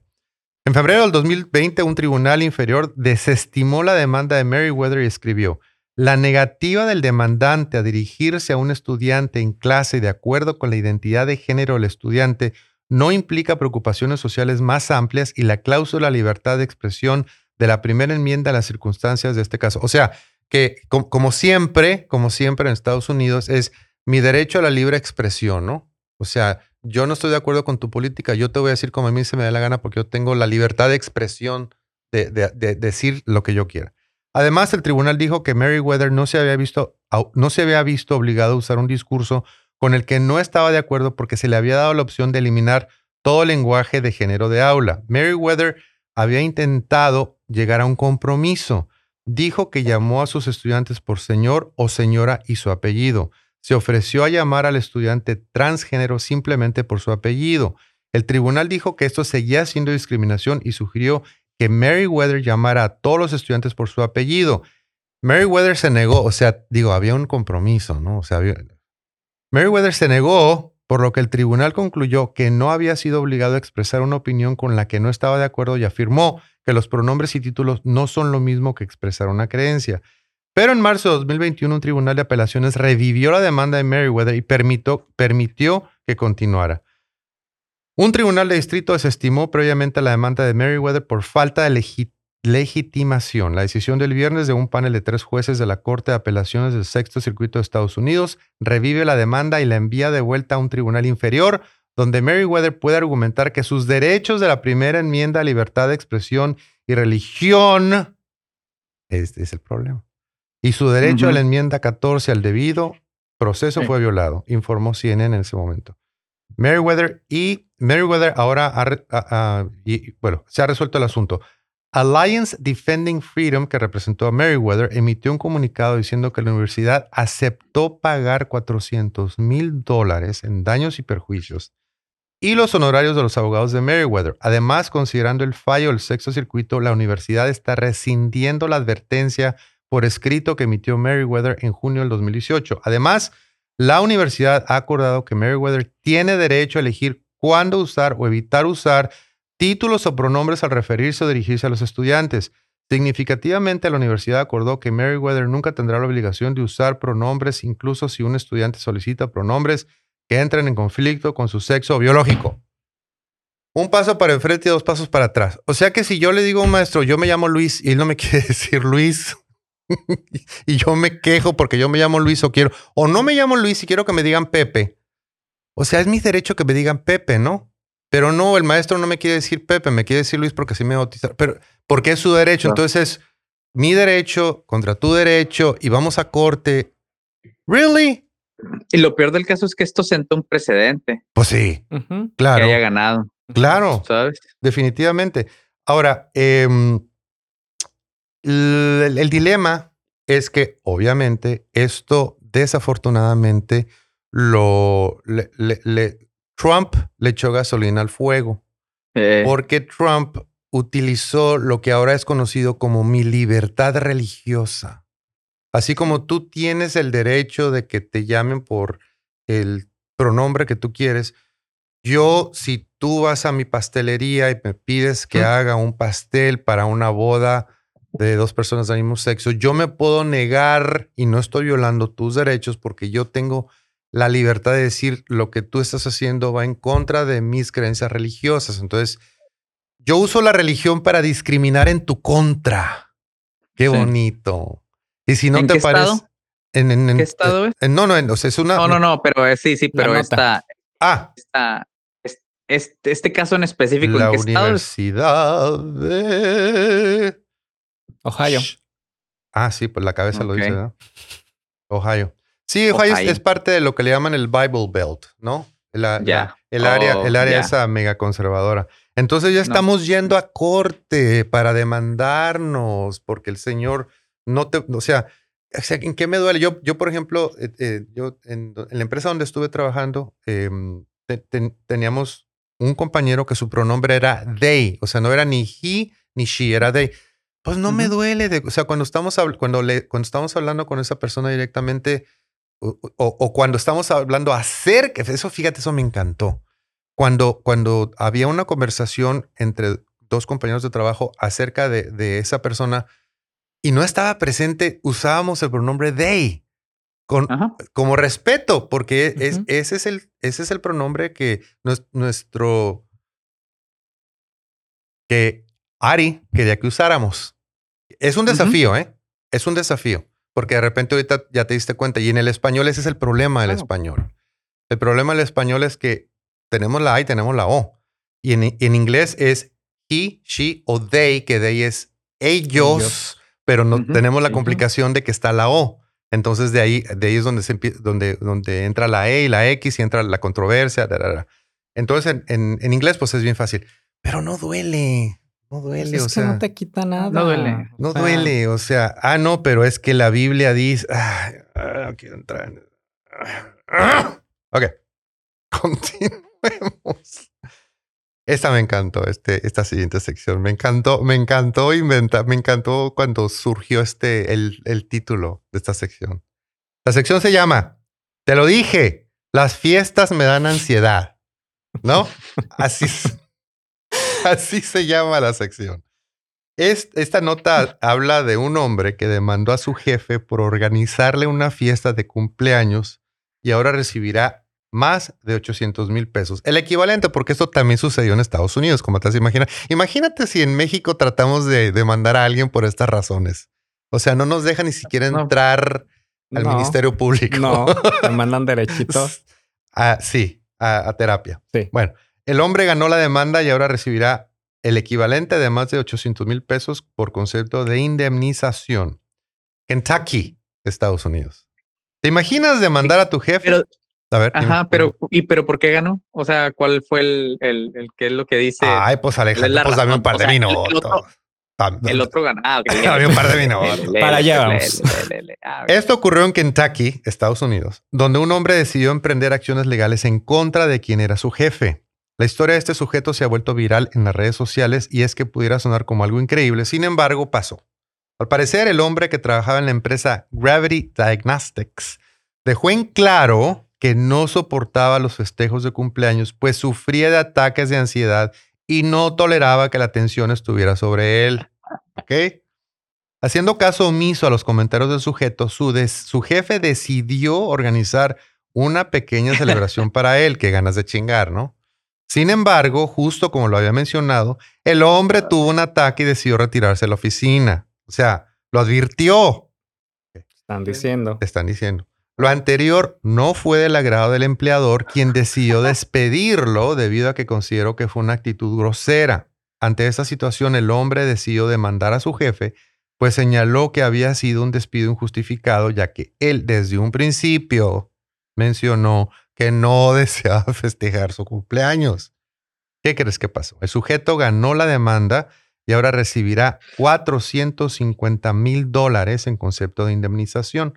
En febrero del 2020, un tribunal inferior desestimó la demanda de Meriwether y escribió, la negativa del demandante a dirigirse a un estudiante en clase de acuerdo con la identidad de género del estudiante no implica preocupaciones sociales más amplias y la cláusula libertad de expresión de la primera enmienda a las circunstancias de este caso. O sea, que como, siempre, como siempre en Estados Unidos, es mi derecho a la libre expresión, ¿no? O sea, yo no estoy de acuerdo con tu política, yo te voy a decir como a mí se me da la gana porque yo tengo la libertad de expresión de, de decir lo que yo quiera. Además, el tribunal dijo que Meriwether no se había visto, no se había visto obligado a usar un discurso con el que no estaba de acuerdo porque se le había dado la opción de eliminar todo lenguaje de género de aula. Meriwether había intentado llegar a un compromiso. Dijo que llamó a sus estudiantes por señor o señora y su apellido. Se ofreció a llamar al estudiante transgénero simplemente por su apellido. El tribunal dijo que esto seguía siendo discriminación y sugirió que Meriwether llamara a todos los estudiantes por su apellido. Meriwether se negó, o sea, digo, había un compromiso, ¿no? O sea, había, Meriwether se negó, por lo que el tribunal concluyó que no había sido obligado a expresar una opinión con la que no estaba de acuerdo y afirmó que los pronombres y títulos no son lo mismo que expresar una creencia. Pero en marzo de 2021 un tribunal de apelaciones revivió la demanda de Meriwether y permitió, permitió que continuara. Un tribunal de distrito desestimó previamente la demanda de Meriwether por falta de legitimidad legitimación. La decisión del viernes de un panel de tres jueces de la Corte de Apelaciones del Sexto Circuito de Estados Unidos revive la demanda y la envía de vuelta a un tribunal inferior, donde Meriwether puede argumentar que sus derechos de la primera enmienda a libertad de expresión y religión, este es el problema, y su derecho a la enmienda 14 al debido proceso fue violado, informó CNN en ese momento. Meriwether y Meriwether ahora bueno, se ha resuelto el asunto. Alliance Defending Freedom, que representó a Meriwether, emitió un comunicado diciendo que la universidad aceptó pagar 400 mil dólares en daños y perjuicios y los honorarios de los abogados de Meriwether. Además, considerando el fallo del sexto circuito, la universidad está rescindiendo la advertencia por escrito que emitió Meriwether en junio del 2018. Además, la universidad ha acordado que Meriwether tiene derecho a elegir cuándo usar o evitar usar títulos o pronombres al referirse o dirigirse a los estudiantes. Significativamente, la universidad acordó que Meriwether nunca tendrá la obligación de usar pronombres, incluso si un estudiante solicita pronombres que entren en conflicto con su sexo biológico. Un paso para enfrente y dos pasos para atrás. O sea que si yo le digo a un maestro, yo me llamo Luis y él no me quiere decir Luis, y yo me quejo porque yo me llamo Luis o quiero, o no me llamo Luis y quiero que me digan Pepe. O sea, es mi derecho que me digan Pepe, ¿no? Pero no, el maestro no me quiere decir Pepe, me quiere decir Luis porque así me bautizaron. Pero porque es su derecho. Entonces es mi derecho contra tu derecho y vamos a corte. ¿Really? Y lo peor del caso es que esto sentó un precedente. Pues sí, claro. Que haya ganado. Claro. ¿Sabes? Definitivamente. Ahora, em, el, dilema es que obviamente esto desafortunadamente lo le, Trump le echó gasolina al fuego. Eh. Porque Trump utilizó lo que ahora es conocido como mi libertad religiosa. Así como tú tienes el derecho de que te llamen por el pronombre que tú quieres, yo si tú vas a mi pastelería y me pides que haga un pastel para una boda de dos personas del mismo sexo, yo me puedo negar y no estoy violando tus derechos porque yo tengo la libertad de decir lo que tú estás haciendo va en contra de mis creencias religiosas. Entonces, yo uso la religión para discriminar en tu contra. Qué bonito. Y si no te parece... En, ¿Qué estado es? no, no, no, es una. No, no, no, pero sí, sí, pero esta. Ah. este, este, caso en específico. La ¿en qué Universidad de. Ohio. Ah, sí, pues la cabeza lo dice, ¿verdad? Ohio. Sí, Ohio, Es, parte de lo que le llaman el Bible Belt, ¿no? La, el área, el oh, área esa mega conservadora. Entonces ya estamos yendo a corte para demandarnos porque el Señor no te, o sea, ¿en qué me duele? Yo, yo por ejemplo, eh, eh, yo en, la empresa donde estuve trabajando, em, teníamos un compañero que su pronombre era they, o sea, no era ni he ni she, era they. Pues no me duele, de, o sea, cuando estamos, cuando, le, cuando estamos hablando con esa persona directamente, o, cuando estamos hablando acerca, eso fíjate, eso me encantó. Cuando, cuando había una conversación entre dos compañeros de trabajo acerca de, de esa persona y no estaba presente, usábamos el pronombre they con, como respeto, porque es, ese, es el, ese es el pronombre que nuestro, que Ari quería que usáramos. Es un desafío, ¿eh? Es un desafío. Porque de repente ahorita ya te diste cuenta. Y en el español ese es el problema del español. El problema del español es que tenemos la A y tenemos la O. Y en, en inglés es he, she o they, que they es ellos, pero no tenemos la complicación de que está la O. Entonces de ahí, de ahí es donde, se donde, donde entra la E y la X y entra la controversia. Entonces en, en, inglés pues es bien fácil, pero no duele. No duele, es o que sea. no te quita nada. No duele. No duele, o sea, ah, no, pero es que la Biblia dice. Ah, no quiero entrar. Ok. Continuemos. Esta me encantó, este, esta siguiente sección. Me encantó, me encantó inventar, me encantó cuando surgió este, el, el título de esta sección. La sección se llama Te lo dije, las fiestas me dan ansiedad. ¿No? Así Así se llama la sección. esta nota habla de un hombre que demandó a su jefe por organizarle una fiesta de cumpleaños y ahora recibirá más de 800 mil pesos. El equivalente, porque esto también sucedió en Estados Unidos, como te has imaginado. Imagínate si en México tratamos de demandar a alguien por estas razones. O sea, no nos deja ni siquiera entrar al Ministerio Público. No, te mandan derechitos. ah, sí, a, terapia. Sí. Bueno, el hombre ganó la demanda y ahora recibirá el equivalente de más de 800 mil pesos por concepto de indemnización. Kentucky, Estados Unidos. ¿Te imaginas demandar a tu jefe? a ver, ajá, pero ¿y pero por qué ganó? O sea, ¿cuál fue el, el, el qué es lo que dice? Ay, pues Alejandro, pues dame un par de minutos. El otro ganó. Ah, Había un par de Para allá vamos. Esto ocurrió en Kentucky, Estados Unidos, donde un hombre decidió emprender acciones legales en contra de quien era su jefe. La historia de este sujeto se ha vuelto viral en las redes sociales y es que pudiera sonar como algo increíble, sin embargo pasó. Al parecer, el hombre que trabajaba en la empresa Gravity Diagnostics dejó en claro que no soportaba los festejos de cumpleaños, pues sufría de ataques de ansiedad y no toleraba que la atención estuviera sobre él. ¿Ok? Haciendo caso omiso a los comentarios del sujeto, su, su jefe decidió organizar una pequeña celebración para él, que ganas de chingar, ¿no? Sin embargo, justo como lo había mencionado, el hombre tuvo un ataque y decidió retirarse de la oficina. O sea, lo advirtió. Están diciendo. están diciendo. Lo anterior no fue del agrado del empleador, quien decidió despedirlo debido a que consideró que fue una actitud grosera. Ante esta situación, el hombre decidió demandar a su jefe, pues señaló que había sido un despido injustificado, ya que él desde un principio mencionó que no deseaba festejar su cumpleaños. ¿Qué crees que pasó? El sujeto ganó la demanda y ahora recibirá 450 mil dólares en concepto de indemnización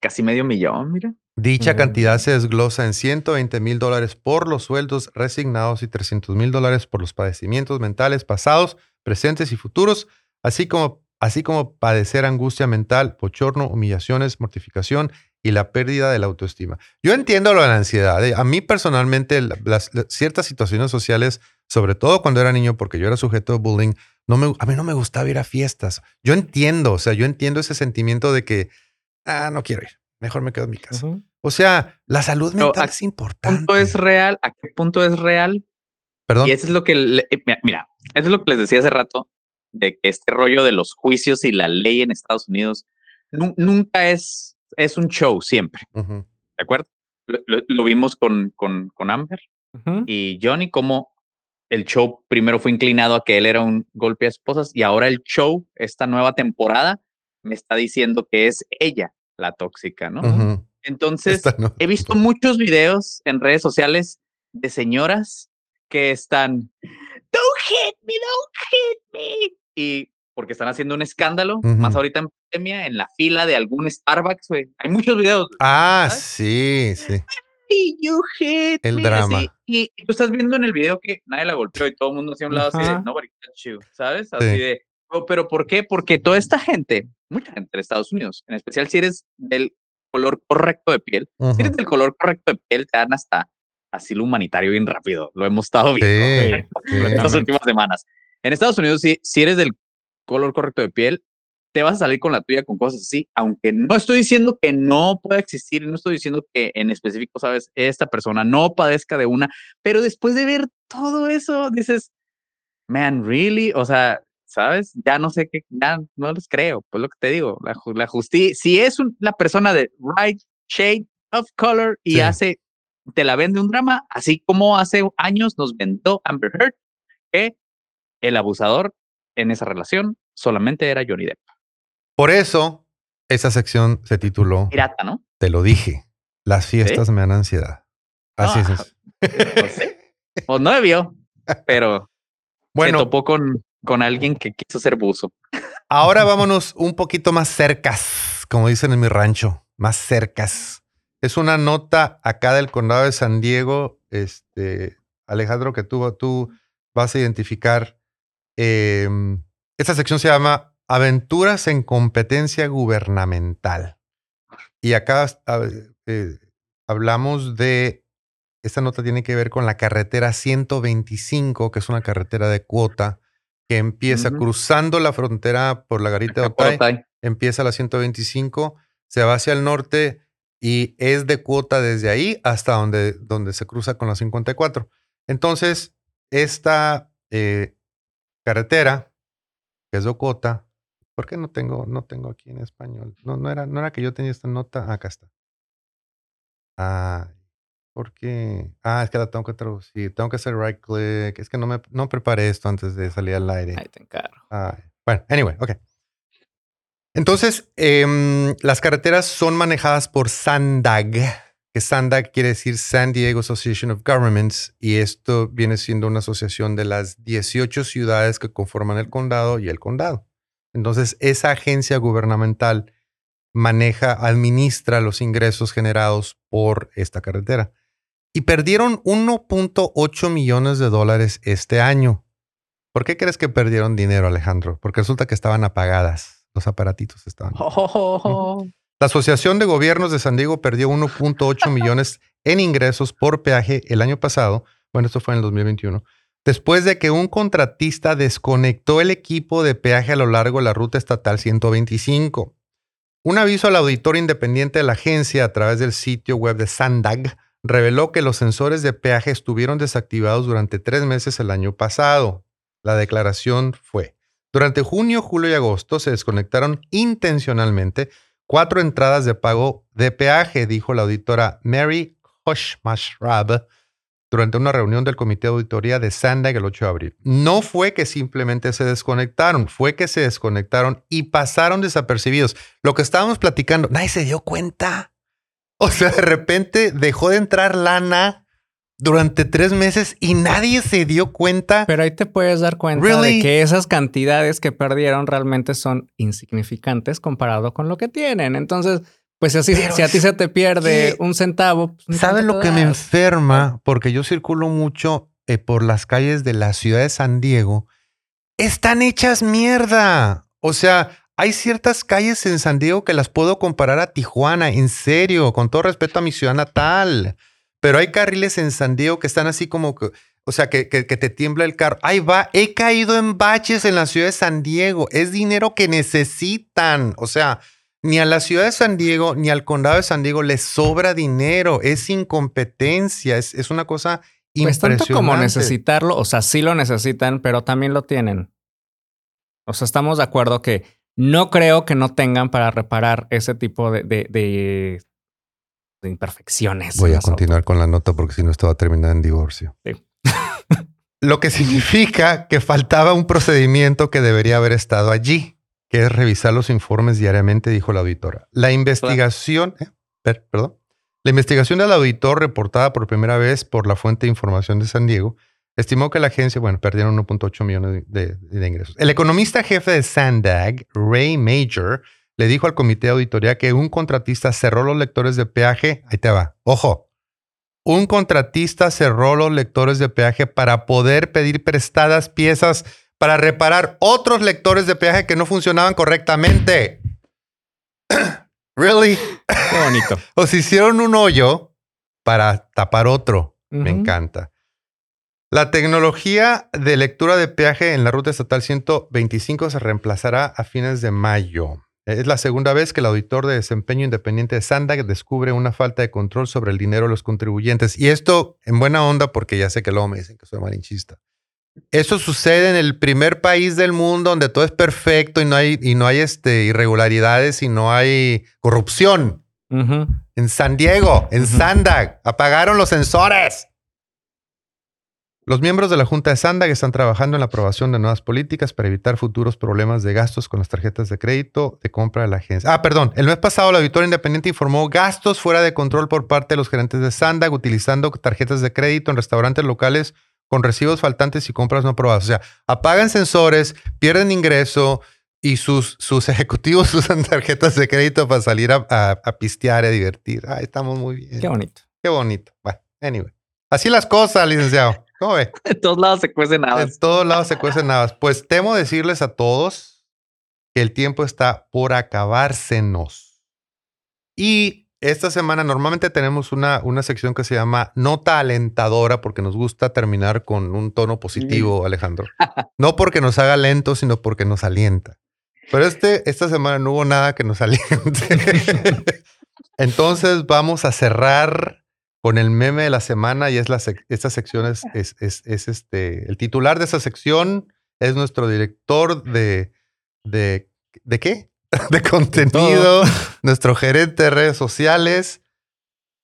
casi medio millón, mira. Dicha cantidad se desglosa en 120 mil dólares por los sueldos resignados y 300 mil dólares por los padecimientos mentales pasados, presentes y futuros, así como, así como padecer angustia mental, pochorno, humillaciones, mortificación y la pérdida de la autoestima. Yo entiendo lo de la ansiedad. ¿eh? A mí personalmente, las, ciertas situaciones sociales, sobre todo cuando era niño, porque yo era sujeto de bullying, no me, a mí no me gustaba ir a fiestas. Yo entiendo, o sea, yo entiendo ese sentimiento de que ah, no quiero ir, mejor me quedo en mi casa. O sea, la salud mental es importante. punto es real? ¿A qué punto es real? Perdón. Y eso es lo que, eh, mira, eso es lo que les decía hace rato, de que este rollo de los juicios y la ley en Estados Unidos nunca es, es un show siempre. ¿De acuerdo? Lo, vimos con, con, con Amber y Johnny, como el show primero fue inclinado a que él era un golpe a esposas y ahora el show, esta nueva temporada, me está diciendo que es ella la tóxica, ¿no? Entonces, he visto muchos videos en redes sociales de señoras que están, don't hit me, don't hit me. Y porque están haciendo un escándalo, más ahorita en pandemia, en la fila de algún Starbucks, güey. Hay muchos videos. Ah, sí, sí. You hit el drama. Y, tú estás viendo en el video que nadie la golpeó y todo el mundo hacia un lado así de nobody touch you, ¿sabes? Así de, oh, pero ¿por qué? Porque toda esta gente mucha gente de Estados Unidos, en especial si eres del color correcto de piel. Si eres del color correcto de piel, te dan hasta asilo humanitario bien rápido. Lo hemos estado viendo en estas últimas semanas. En Estados Unidos, si, si eres del color correcto de piel, te vas a salir con la tuya con cosas así, aunque no estoy diciendo que no pueda existir, no estoy diciendo que en específico, sabes, esta persona no padezca de una, pero después de ver todo eso, dices, man, really, o sea, ¿sabes? Ya no sé qué, ya no les creo, pues lo que te digo, la, la justicia, si es la persona de right shade of color y hace, te la vende un drama, así como hace años nos vendió Amber Heard, que el abusador en esa relación solamente era Johnny Depp. Por eso, esa sección se tituló Pirata, ¿no? Te lo dije, las fiestas me dan ansiedad. Así es. Pues, pues no debió, pero bueno, se topó con con alguien que quiso ser buzo. Ahora vámonos un poquito más cercas, como dicen en mi rancho, más cercas. Es una nota acá del condado de San Diego, este, Alejandro, que tú, tú vas a identificar. Em, esta sección se llama Aventuras en competencia gubernamental. Y acá eh, hablamos de, esta nota tiene que ver con la carretera 125, que es una carretera de cuota que empieza cruzando la frontera por la garita de Otay, empieza la 125, se va hacia el norte y es de cuota desde ahí hasta donde, donde se cruza con la 54. Entonces, esta eh, carretera, que es de cuota, ¿por qué no tengo, no tengo aquí en español? No, no, era, no era que yo tenía esta nota, acá está. Ah, porque, ah, es que la tengo que traducir, tengo que hacer right click, es que no me no preparé esto antes de salir al aire. Ahí te encargo. bueno, anyway, ok. Entonces, em, las carreteras son manejadas por Sandag, que SANDAG quiere decir San Diego Association of Governments y esto viene siendo una asociación de las 18 ciudades que conforman el condado y el condado. Entonces, esa agencia gubernamental maneja, administra los ingresos generados por esta carretera. Y perdieron 1.8 millones de dólares este año. ¿Por qué crees que perdieron dinero, Alejandro? Porque resulta que estaban apagadas. Los aparatitos estaban. La Asociación de Gobiernos de San Diego perdió 1.8 millones en ingresos por peaje el año pasado. Bueno, esto fue en el 2021. Después de que un contratista desconectó el equipo de peaje a lo largo de la ruta estatal 125. Un aviso al auditor independiente de la agencia a través del sitio web de Sandag reveló que los sensores de peaje estuvieron desactivados durante tres meses el año pasado. La declaración fue, durante junio, julio y agosto se desconectaron intencionalmente Cuatro entradas de pago de peaje, dijo la auditora Mary Hoshmashrab durante una reunión del Comité de Auditoría de Sandag el 8 de abril. No fue que simplemente se desconectaron, fue que se desconectaron y pasaron desapercibidos. Lo que estábamos platicando, nadie se dio cuenta. O sea, de repente dejó de entrar lana durante tres meses y nadie se dio cuenta. Pero ahí te puedes dar cuenta de que esas cantidades que perdieron realmente son insignificantes comparado con lo que tienen. Entonces, pues así, si a ti se te pierde un centavo. Pues, ¿Sabes lo que me enferma? Porque yo circulo mucho eh, por las calles de la ciudad de San Diego. Están hechas mierda. O sea, hay ciertas calles en San Diego que las puedo comparar a Tijuana, en serio, con todo respeto a mi ciudad natal. Pero hay carriles en San Diego que están así como que, o sea, que, que, te tiembla el carro. Ahí va, he caído en baches en la ciudad de San Diego. Es dinero que necesitan. O sea, ni a la ciudad de San Diego ni al condado de San Diego les sobra dinero. Es incompetencia. Es, es una cosa pues impresionante. tanto como necesitarlo, o sea, sí lo necesitan, pero también lo tienen. O sea, estamos de acuerdo que no creo que no tengan para reparar ese tipo de, de de imperfecciones. Voy a continuar con la nota porque si no esto va a terminar en divorcio. Lo que significa que faltaba un procedimiento que debería haber estado allí, que es revisar los informes diariamente, dijo la auditora. La investigación, ¿eh? perdón, la investigación del auditor reportada por primera vez por la fuente de información de San Diego estimó que la agencia, bueno, perdieron 1.8 millones de, de, ingresos. El economista jefe de Sandag, Ray Major, le dijo al comité de auditoría que un contratista cerró los lectores de peaje. Ahí te va. Ojo. Un contratista cerró los lectores de peaje para poder pedir prestadas piezas para reparar otros lectores de peaje que no funcionaban correctamente. ¿Really? Qué bonito. o se hicieron un hoyo para tapar otro. Me encanta. La tecnología de lectura de peaje en la ruta estatal 125 se reemplazará a fines de mayo. Es la segunda vez que el auditor de desempeño independiente de Sandag descubre una falta de control sobre el dinero de los contribuyentes. Y esto en buena onda porque ya sé que luego me dicen que soy malinchista. Eso sucede en el primer país del mundo donde todo es perfecto y no hay, y no hay este, irregularidades y no hay corrupción. En San Diego, en Sandag, apagaron los sensores. Los miembros de la Junta de Sandag están trabajando en la aprobación de nuevas políticas para evitar futuros problemas de gastos con las tarjetas de crédito de compra de la agencia. Ah, perdón. El mes pasado la Auditoría Independiente informó gastos fuera de control por parte de los gerentes de Sandag utilizando tarjetas de crédito en restaurantes locales con recibos faltantes y compras no aprobadas. O sea, apagan sensores, pierden ingreso y sus, sus ejecutivos usan tarjetas de crédito para salir a, a, pistear y a divertir. Ah, estamos muy bien. Qué bonito. Qué bonito. Bueno, anyway. Así las cosas, licenciado. ¿Cómo ve? En todos lados se cuecen nada. En todos lados se cuecen nada. Pues temo decirles a todos que el tiempo está por acabársenos. Y esta semana normalmente tenemos una, una sección que se llama Nota Alentadora porque nos gusta terminar con un tono positivo, Alejandro. No porque nos haga lento, sino porque nos alienta. Pero este, esta semana no hubo nada que nos aliente. Entonces vamos a cerrar con el meme de la semana y es la esta sección es, es, es, este, el titular de esa sección es nuestro director de, de, ¿de qué? De contenido, nuestro gerente de redes sociales,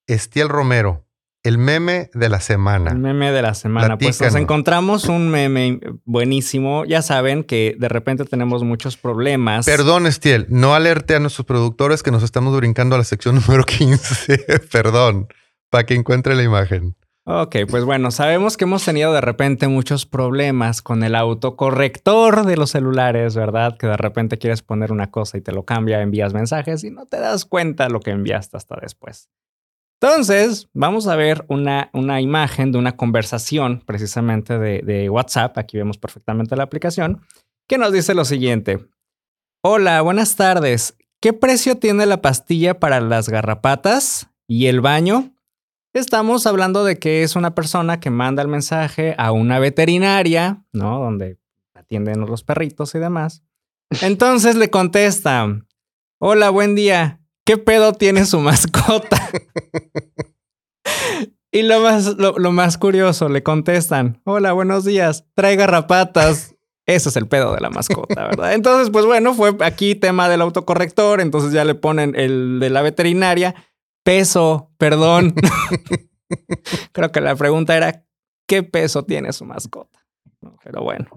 Estiel Romero. el meme de la semana. El meme de la semana. Pues nos encontramos un meme buenísimo. Ya saben que de repente tenemos muchos problemas. Perdón, Estiel, no alerte a nuestros productores que nos estamos brincando a la sección número 15. Perdón, para que encuentre la imagen. Ok, pues bueno, sabemos que hemos tenido de repente muchos problemas con el autocorrector de los celulares, ¿verdad? Que de repente quieres poner una cosa y te lo cambia, envías mensajes y no te das cuenta lo que enviaste hasta después. Entonces, vamos a ver una, una imagen de una conversación precisamente de, de WhatsApp. Aquí vemos perfectamente la aplicación, que nos dice lo siguiente. Hola, buenas tardes. ¿Qué precio tiene la pastilla para las garrapatas y el baño? Estamos hablando de que es una persona que manda el mensaje a una veterinaria, ¿no? Donde atienden los perritos y demás. Entonces le contesta, hola, buen día. ¿qué pedo tiene su mascota? y lo más, lo, más curioso, le contestan, hola, buenos días, trae garrapatas. Ese es el pedo de la mascota, ¿verdad? Entonces, pues bueno, fue aquí tema del autocorrector, entonces ya le ponen el de la veterinaria, peso, perdón. Creo que la pregunta era, ¿qué peso tiene su mascota? Pero bueno.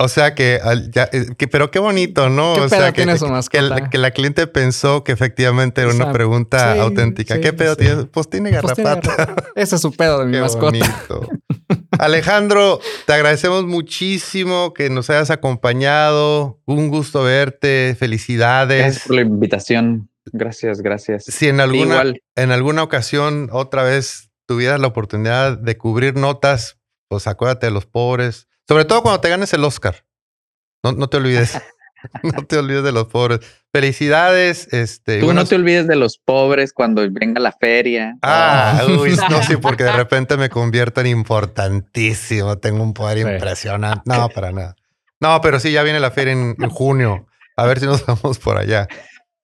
O sea que, eh, que, pero qué bonito, ¿no? ¿Qué o sea que, tiene su que, la, cliente pensó que efectivamente era una pregunta auténtica. ¿Qué pedo tiene? Pues tiene pues garrapata. Ese es su pedo de mi mascota. Bonito. Alejandro, te agradecemos muchísimo que nos hayas acompañado. Un gusto verte. Felicidades. Gracias por la invitación. Gracias, gracias. Si en alguna, en alguna ocasión otra vez tuvieras la oportunidad de cubrir notas, pues acuérdate de los pobres sobre todo cuando te ganes el Oscar. No, no te olvides. no te olvides de los pobres. Felicidades. Este, Tú no te olvides de los pobres cuando venga la feria. Ah, uy, no, sí, porque de repente me convierto en importantísimo. Tengo un poder impresionante. No, para nada. No, pero sí, ya viene la feria en, junio. A ver si nos vamos por allá.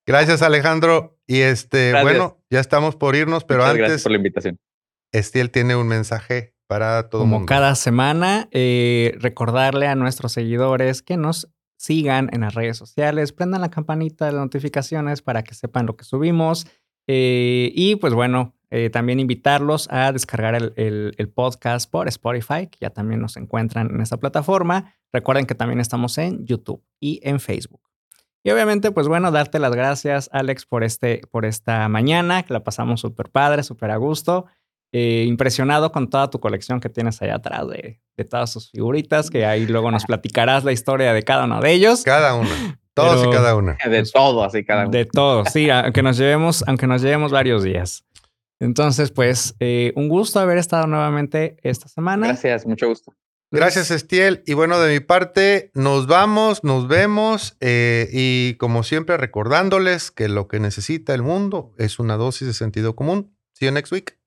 Gracias, Alejandro. Y este, bueno, ya estamos por irnos, pero antes. Gracias por la invitación. Estiel tiene un mensaje para todo Como cada semana, eh, recordarle a nuestros seguidores que nos sigan en las redes sociales, prendan la campanita de notificaciones para que sepan lo que subimos. Eh, y pues bueno, eh, también invitarlos a descargar el, podcast por Spotify, que ya también nos encuentran en esta plataforma. Recuerden que también estamos en YouTube y en Facebook. Y obviamente, pues bueno, darte las gracias, Alex, por, este, por esta mañana, que la pasamos súper padre, súper a gusto. Eh, impresionado con toda tu colección que tienes allá atrás de, todas sus figuritas, que ahí luego nos platicarás la historia de cada uno de ellos. Cada una. Todos y cada una. De todo, así cada uno. De todo, sí, aunque nos llevemos, aunque nos llevemos varios días. Entonces, pues, eh, un gusto haber estado nuevamente esta semana. Gracias, mucho gusto. Gracias, Estiel. Y bueno, de mi parte, nos vamos, nos vemos. Eh, y como siempre, recordándoles que lo que necesita el mundo es una dosis de sentido común. See you next week.